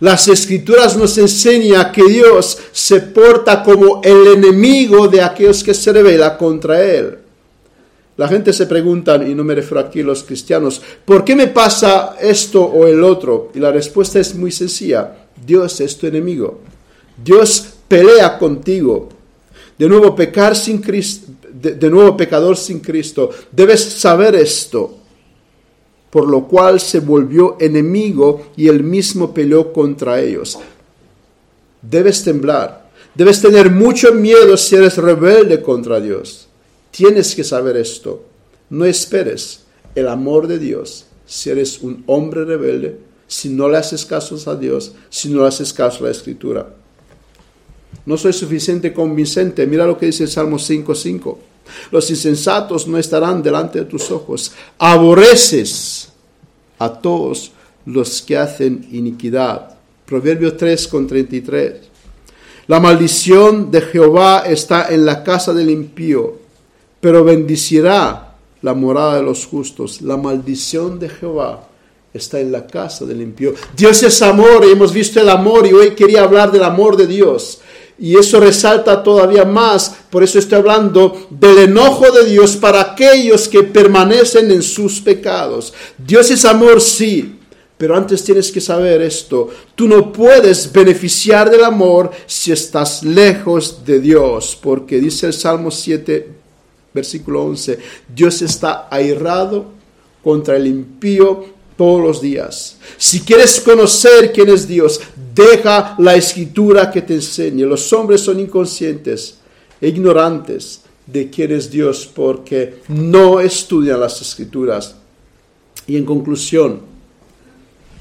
Las escrituras nos enseñan que Dios se porta como el enemigo de aquellos que se revela contra Él. La gente se pregunta, y no me refiero aquí a los cristianos, ¿por qué me pasa esto o el otro? Y la respuesta es muy sencilla. Dios es tu enemigo. Dios pelea contigo. De nuevo, pecar sin Cristo, de, nuevo pecador sin Cristo. Debes saber esto. Por lo cual se volvió enemigo y él mismo peleó contra ellos. Debes temblar. Debes tener mucho miedo si eres rebelde contra Dios. Tienes que saber esto. No esperes el amor de Dios si eres un hombre rebelde, si no le haces caso a Dios, si no le haces caso a la Escritura no soy suficiente convincente. Mira lo que dice el Salmo 5.5. Los insensatos no estarán delante de tus ojos. Aborreces a todos los que hacen iniquidad. Proverbio 3.33. La maldición de Jehová está en la casa del impío, pero bendicirá la morada de los justos. La maldición de Jehová está en la casa del impío. Dios es amor y hemos visto el amor y hoy quería hablar del amor de Dios. Y eso resalta todavía más, por eso estoy hablando del enojo de Dios para aquellos que permanecen en sus pecados. Dios es amor, sí, pero antes tienes que saber esto, tú no puedes beneficiar del amor si estás lejos de Dios, porque dice el Salmo 7, versículo 11, Dios está airado contra el impío todos los días. Si quieres conocer quién es Dios, deja la escritura que te enseñe. Los hombres son inconscientes e ignorantes de quién es Dios porque no estudian las escrituras. Y en conclusión,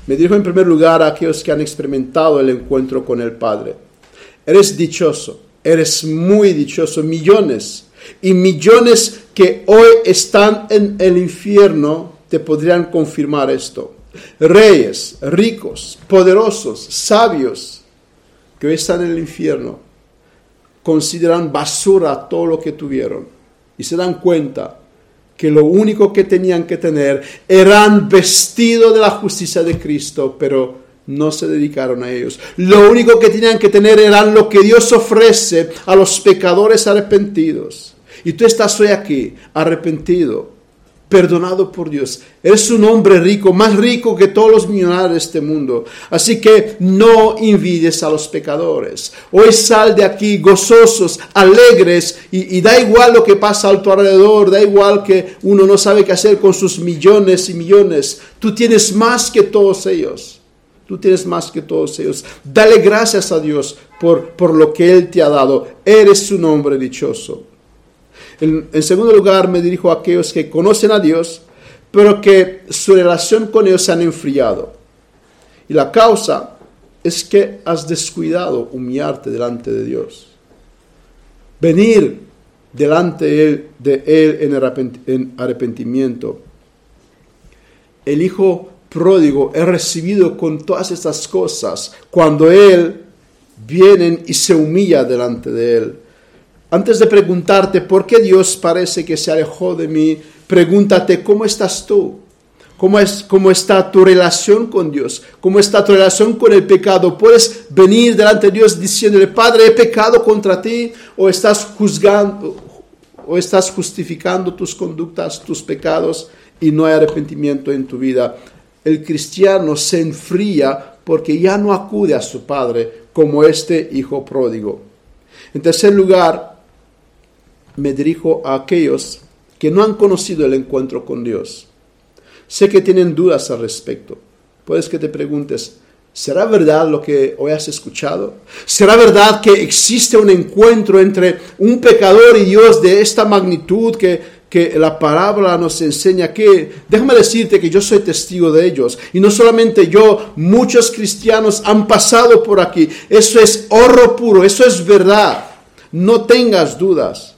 me dirijo en primer lugar a aquellos que han experimentado el encuentro con el Padre. Eres dichoso, eres muy dichoso, millones y millones que hoy están en el infierno te podrían confirmar esto. Reyes, ricos, poderosos, sabios, que hoy están en el infierno, consideran basura todo lo que tuvieron y se dan cuenta que lo único que tenían que tener eran vestido de la justicia de Cristo, pero no se dedicaron a ellos. Lo único que tenían que tener era lo que Dios ofrece a los pecadores arrepentidos. Y tú estás hoy aquí, arrepentido, perdonado por Dios. Eres un hombre rico, más rico que todos los millonarios de este mundo. Así que no envidies a los pecadores. Hoy sal de aquí gozosos, alegres, y, y, da igual lo que pasa a tu alrededor, da igual que uno no sabe qué hacer con sus millones y millones. Tú tienes más que todos ellos. Tú tienes más que todos ellos. Dale gracias a Dios por, por lo que Él te ha dado. Eres un hombre dichoso. En, segundo lugar, me dirijo a aquellos que conocen a Dios, pero que su relación con ellos se han enfriado. Y la causa es que has descuidado humillarte delante de Dios. Venir delante de Él, de él en arrepentimiento. El Hijo pródigo es recibido con todas estas cosas cuando Él viene y se humilla delante de Él. Antes de preguntarte por qué Dios parece que se alejó de mí, pregúntate cómo estás tú. ¿Cómo, es, ¿Cómo está tu relación con Dios? ¿Cómo está tu relación con el pecado? ¿Puedes venir delante de Dios diciéndole, Padre, he pecado contra ti? ¿O estás juzgando, o estás justificando tus conductas, tus pecados y no hay arrepentimiento en tu vida? el cristiano se enfría porque ya no acude a su padre como este hijo pródigo. En tercer lugar, me dirijo a aquellos que no han conocido el encuentro con Dios. Sé que tienen dudas al respecto. Puedes que te preguntes, ¿será verdad lo que hoy has escuchado? ¿Será verdad que existe un encuentro entre un pecador y Dios de esta magnitud que que la palabra nos enseña que, déjame decirte que yo soy testigo de ellos. Y no solamente yo, muchos cristianos han pasado por aquí. Eso es oro puro, eso es verdad. No tengas dudas.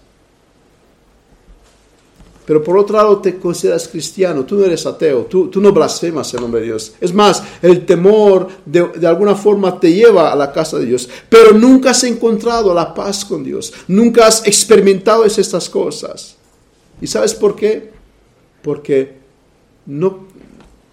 Pero por otro lado te consideras cristiano, tú no eres ateo, tú, tú no blasfemas el nombre de Dios. Es más, el temor de, de, alguna forma te lleva a la casa de Dios, pero nunca has encontrado la paz con Dios, nunca has experimentado estas cosas. ¿Y sabes por qué? Porque no,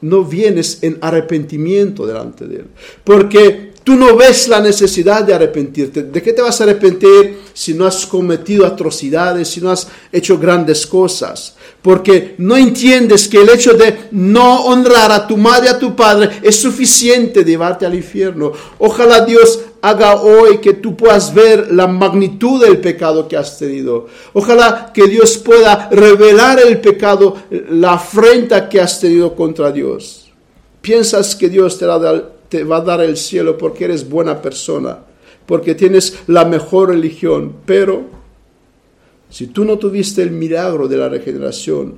no vienes en arrepentimiento delante de Él. Porque tú no ves la necesidad de arrepentirte. ¿De qué te vas a arrepentir si no has cometido atrocidades, si no has hecho grandes cosas? Porque no entiendes que el hecho de no honrar a tu madre y a tu padre es suficiente de llevarte al infierno. Ojalá Dios haga hoy que tú puedas ver la magnitud del pecado que has tenido. Ojalá que Dios pueda revelar el pecado, la afrenta que has tenido contra Dios. Piensas que Dios te, te va a dar el cielo porque eres buena persona, porque tienes la mejor religión, pero si tú no tuviste el milagro de la regeneración,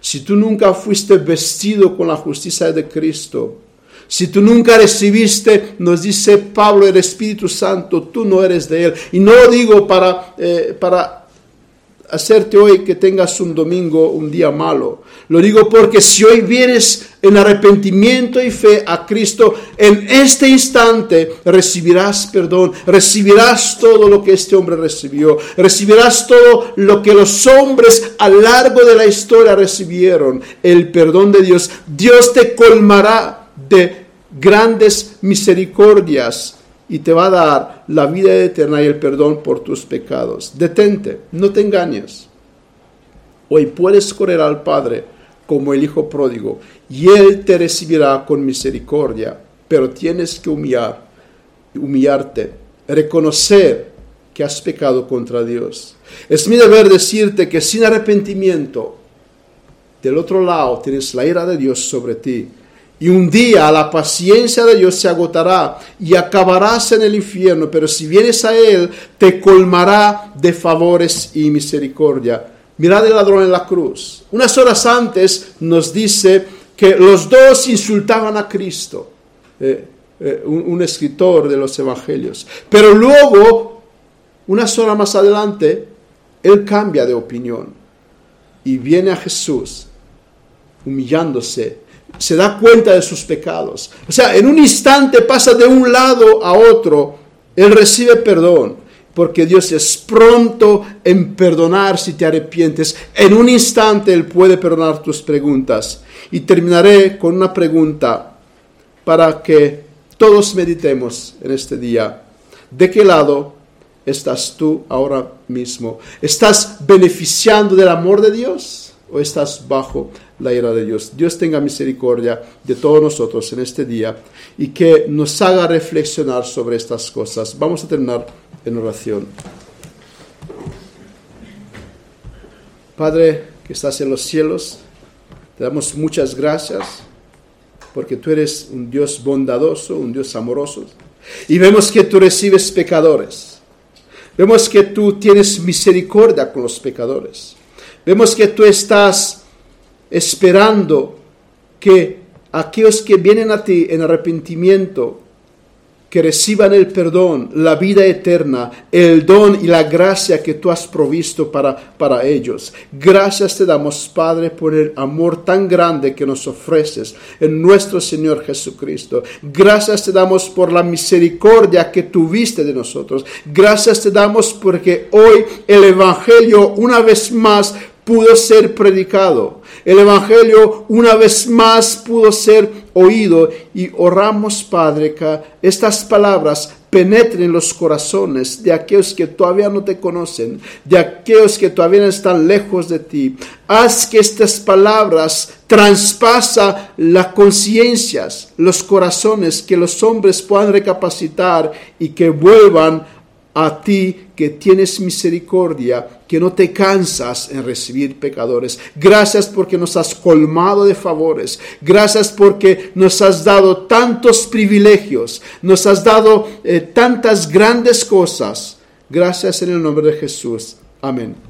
si tú nunca fuiste vestido con la justicia de Cristo, si tú nunca recibiste, nos dice Pablo, el Espíritu Santo, tú no eres de Él. Y no lo digo para, eh, para hacerte hoy que tengas un domingo, un día malo. Lo digo porque si hoy vienes en arrepentimiento y fe a Cristo, en este instante recibirás perdón, recibirás todo lo que este hombre recibió, recibirás todo lo que los hombres a lo largo de la historia recibieron, el perdón de Dios. Dios te colmará de grandes misericordias y te va a dar la vida eterna y el perdón por tus pecados. Detente, no te engañes. Hoy puedes correr al Padre como el Hijo pródigo y Él te recibirá con misericordia, pero tienes que humillar, humillarte, reconocer que has pecado contra Dios. Es mi deber decirte que sin arrepentimiento, del otro lado tienes la ira de Dios sobre ti y un día la paciencia de Dios se agotará y acabarás en el infierno, pero si vienes a Él, te colmará de favores y misericordia. Mirad el ladrón en la cruz. Unas horas antes nos dice que los dos insultaban a Cristo, eh, eh, un, un escritor de los evangelios. Pero luego, unas horas más adelante, Él cambia de opinión y viene a Jesús humillándose se da cuenta de sus pecados. O sea, en un instante pasa de un lado a otro, él recibe perdón, porque Dios es pronto en perdonar si te arrepientes. En un instante Él puede perdonar tus preguntas. Y terminaré con una pregunta para que todos meditemos en este día. ¿De qué lado estás tú ahora mismo? ¿Estás beneficiando del amor de Dios o estás bajo la ira de Dios? Dios tenga misericordia de todos nosotros en este día y que nos haga reflexionar sobre estas cosas. Vamos a terminar en oración. Padre que estás en los cielos, te damos muchas gracias porque tú eres un Dios bondadoso, un Dios amoroso. Y vemos que tú recibes pecadores. Vemos que tú tienes misericordia con los pecadores. Vemos que tú estás esperando que aquellos que vienen a ti en arrepentimiento que reciban el perdón, la vida eterna, el don y la gracia que tú has provisto para, para ellos. Gracias te damos, Padre, por el amor tan grande que nos ofreces en nuestro Señor Jesucristo. Gracias te damos por la misericordia que tuviste de nosotros. Gracias te damos porque hoy el Evangelio una vez más pudo ser predicado. El Evangelio una vez más pudo ser oído y oramos, Padre, que estas palabras penetren los corazones de aquellos que todavía no te conocen, de aquellos que todavía están lejos de ti. Haz que estas palabras traspasa las conciencias, los corazones, que los hombres puedan recapacitar y que vuelvan a ti que tienes misericordia, que no te cansas en recibir pecadores. Gracias porque nos has colmado de favores. Gracias porque nos has dado tantos privilegios. Nos has dado eh, tantas grandes cosas. Gracias en el nombre de Jesús. Amén.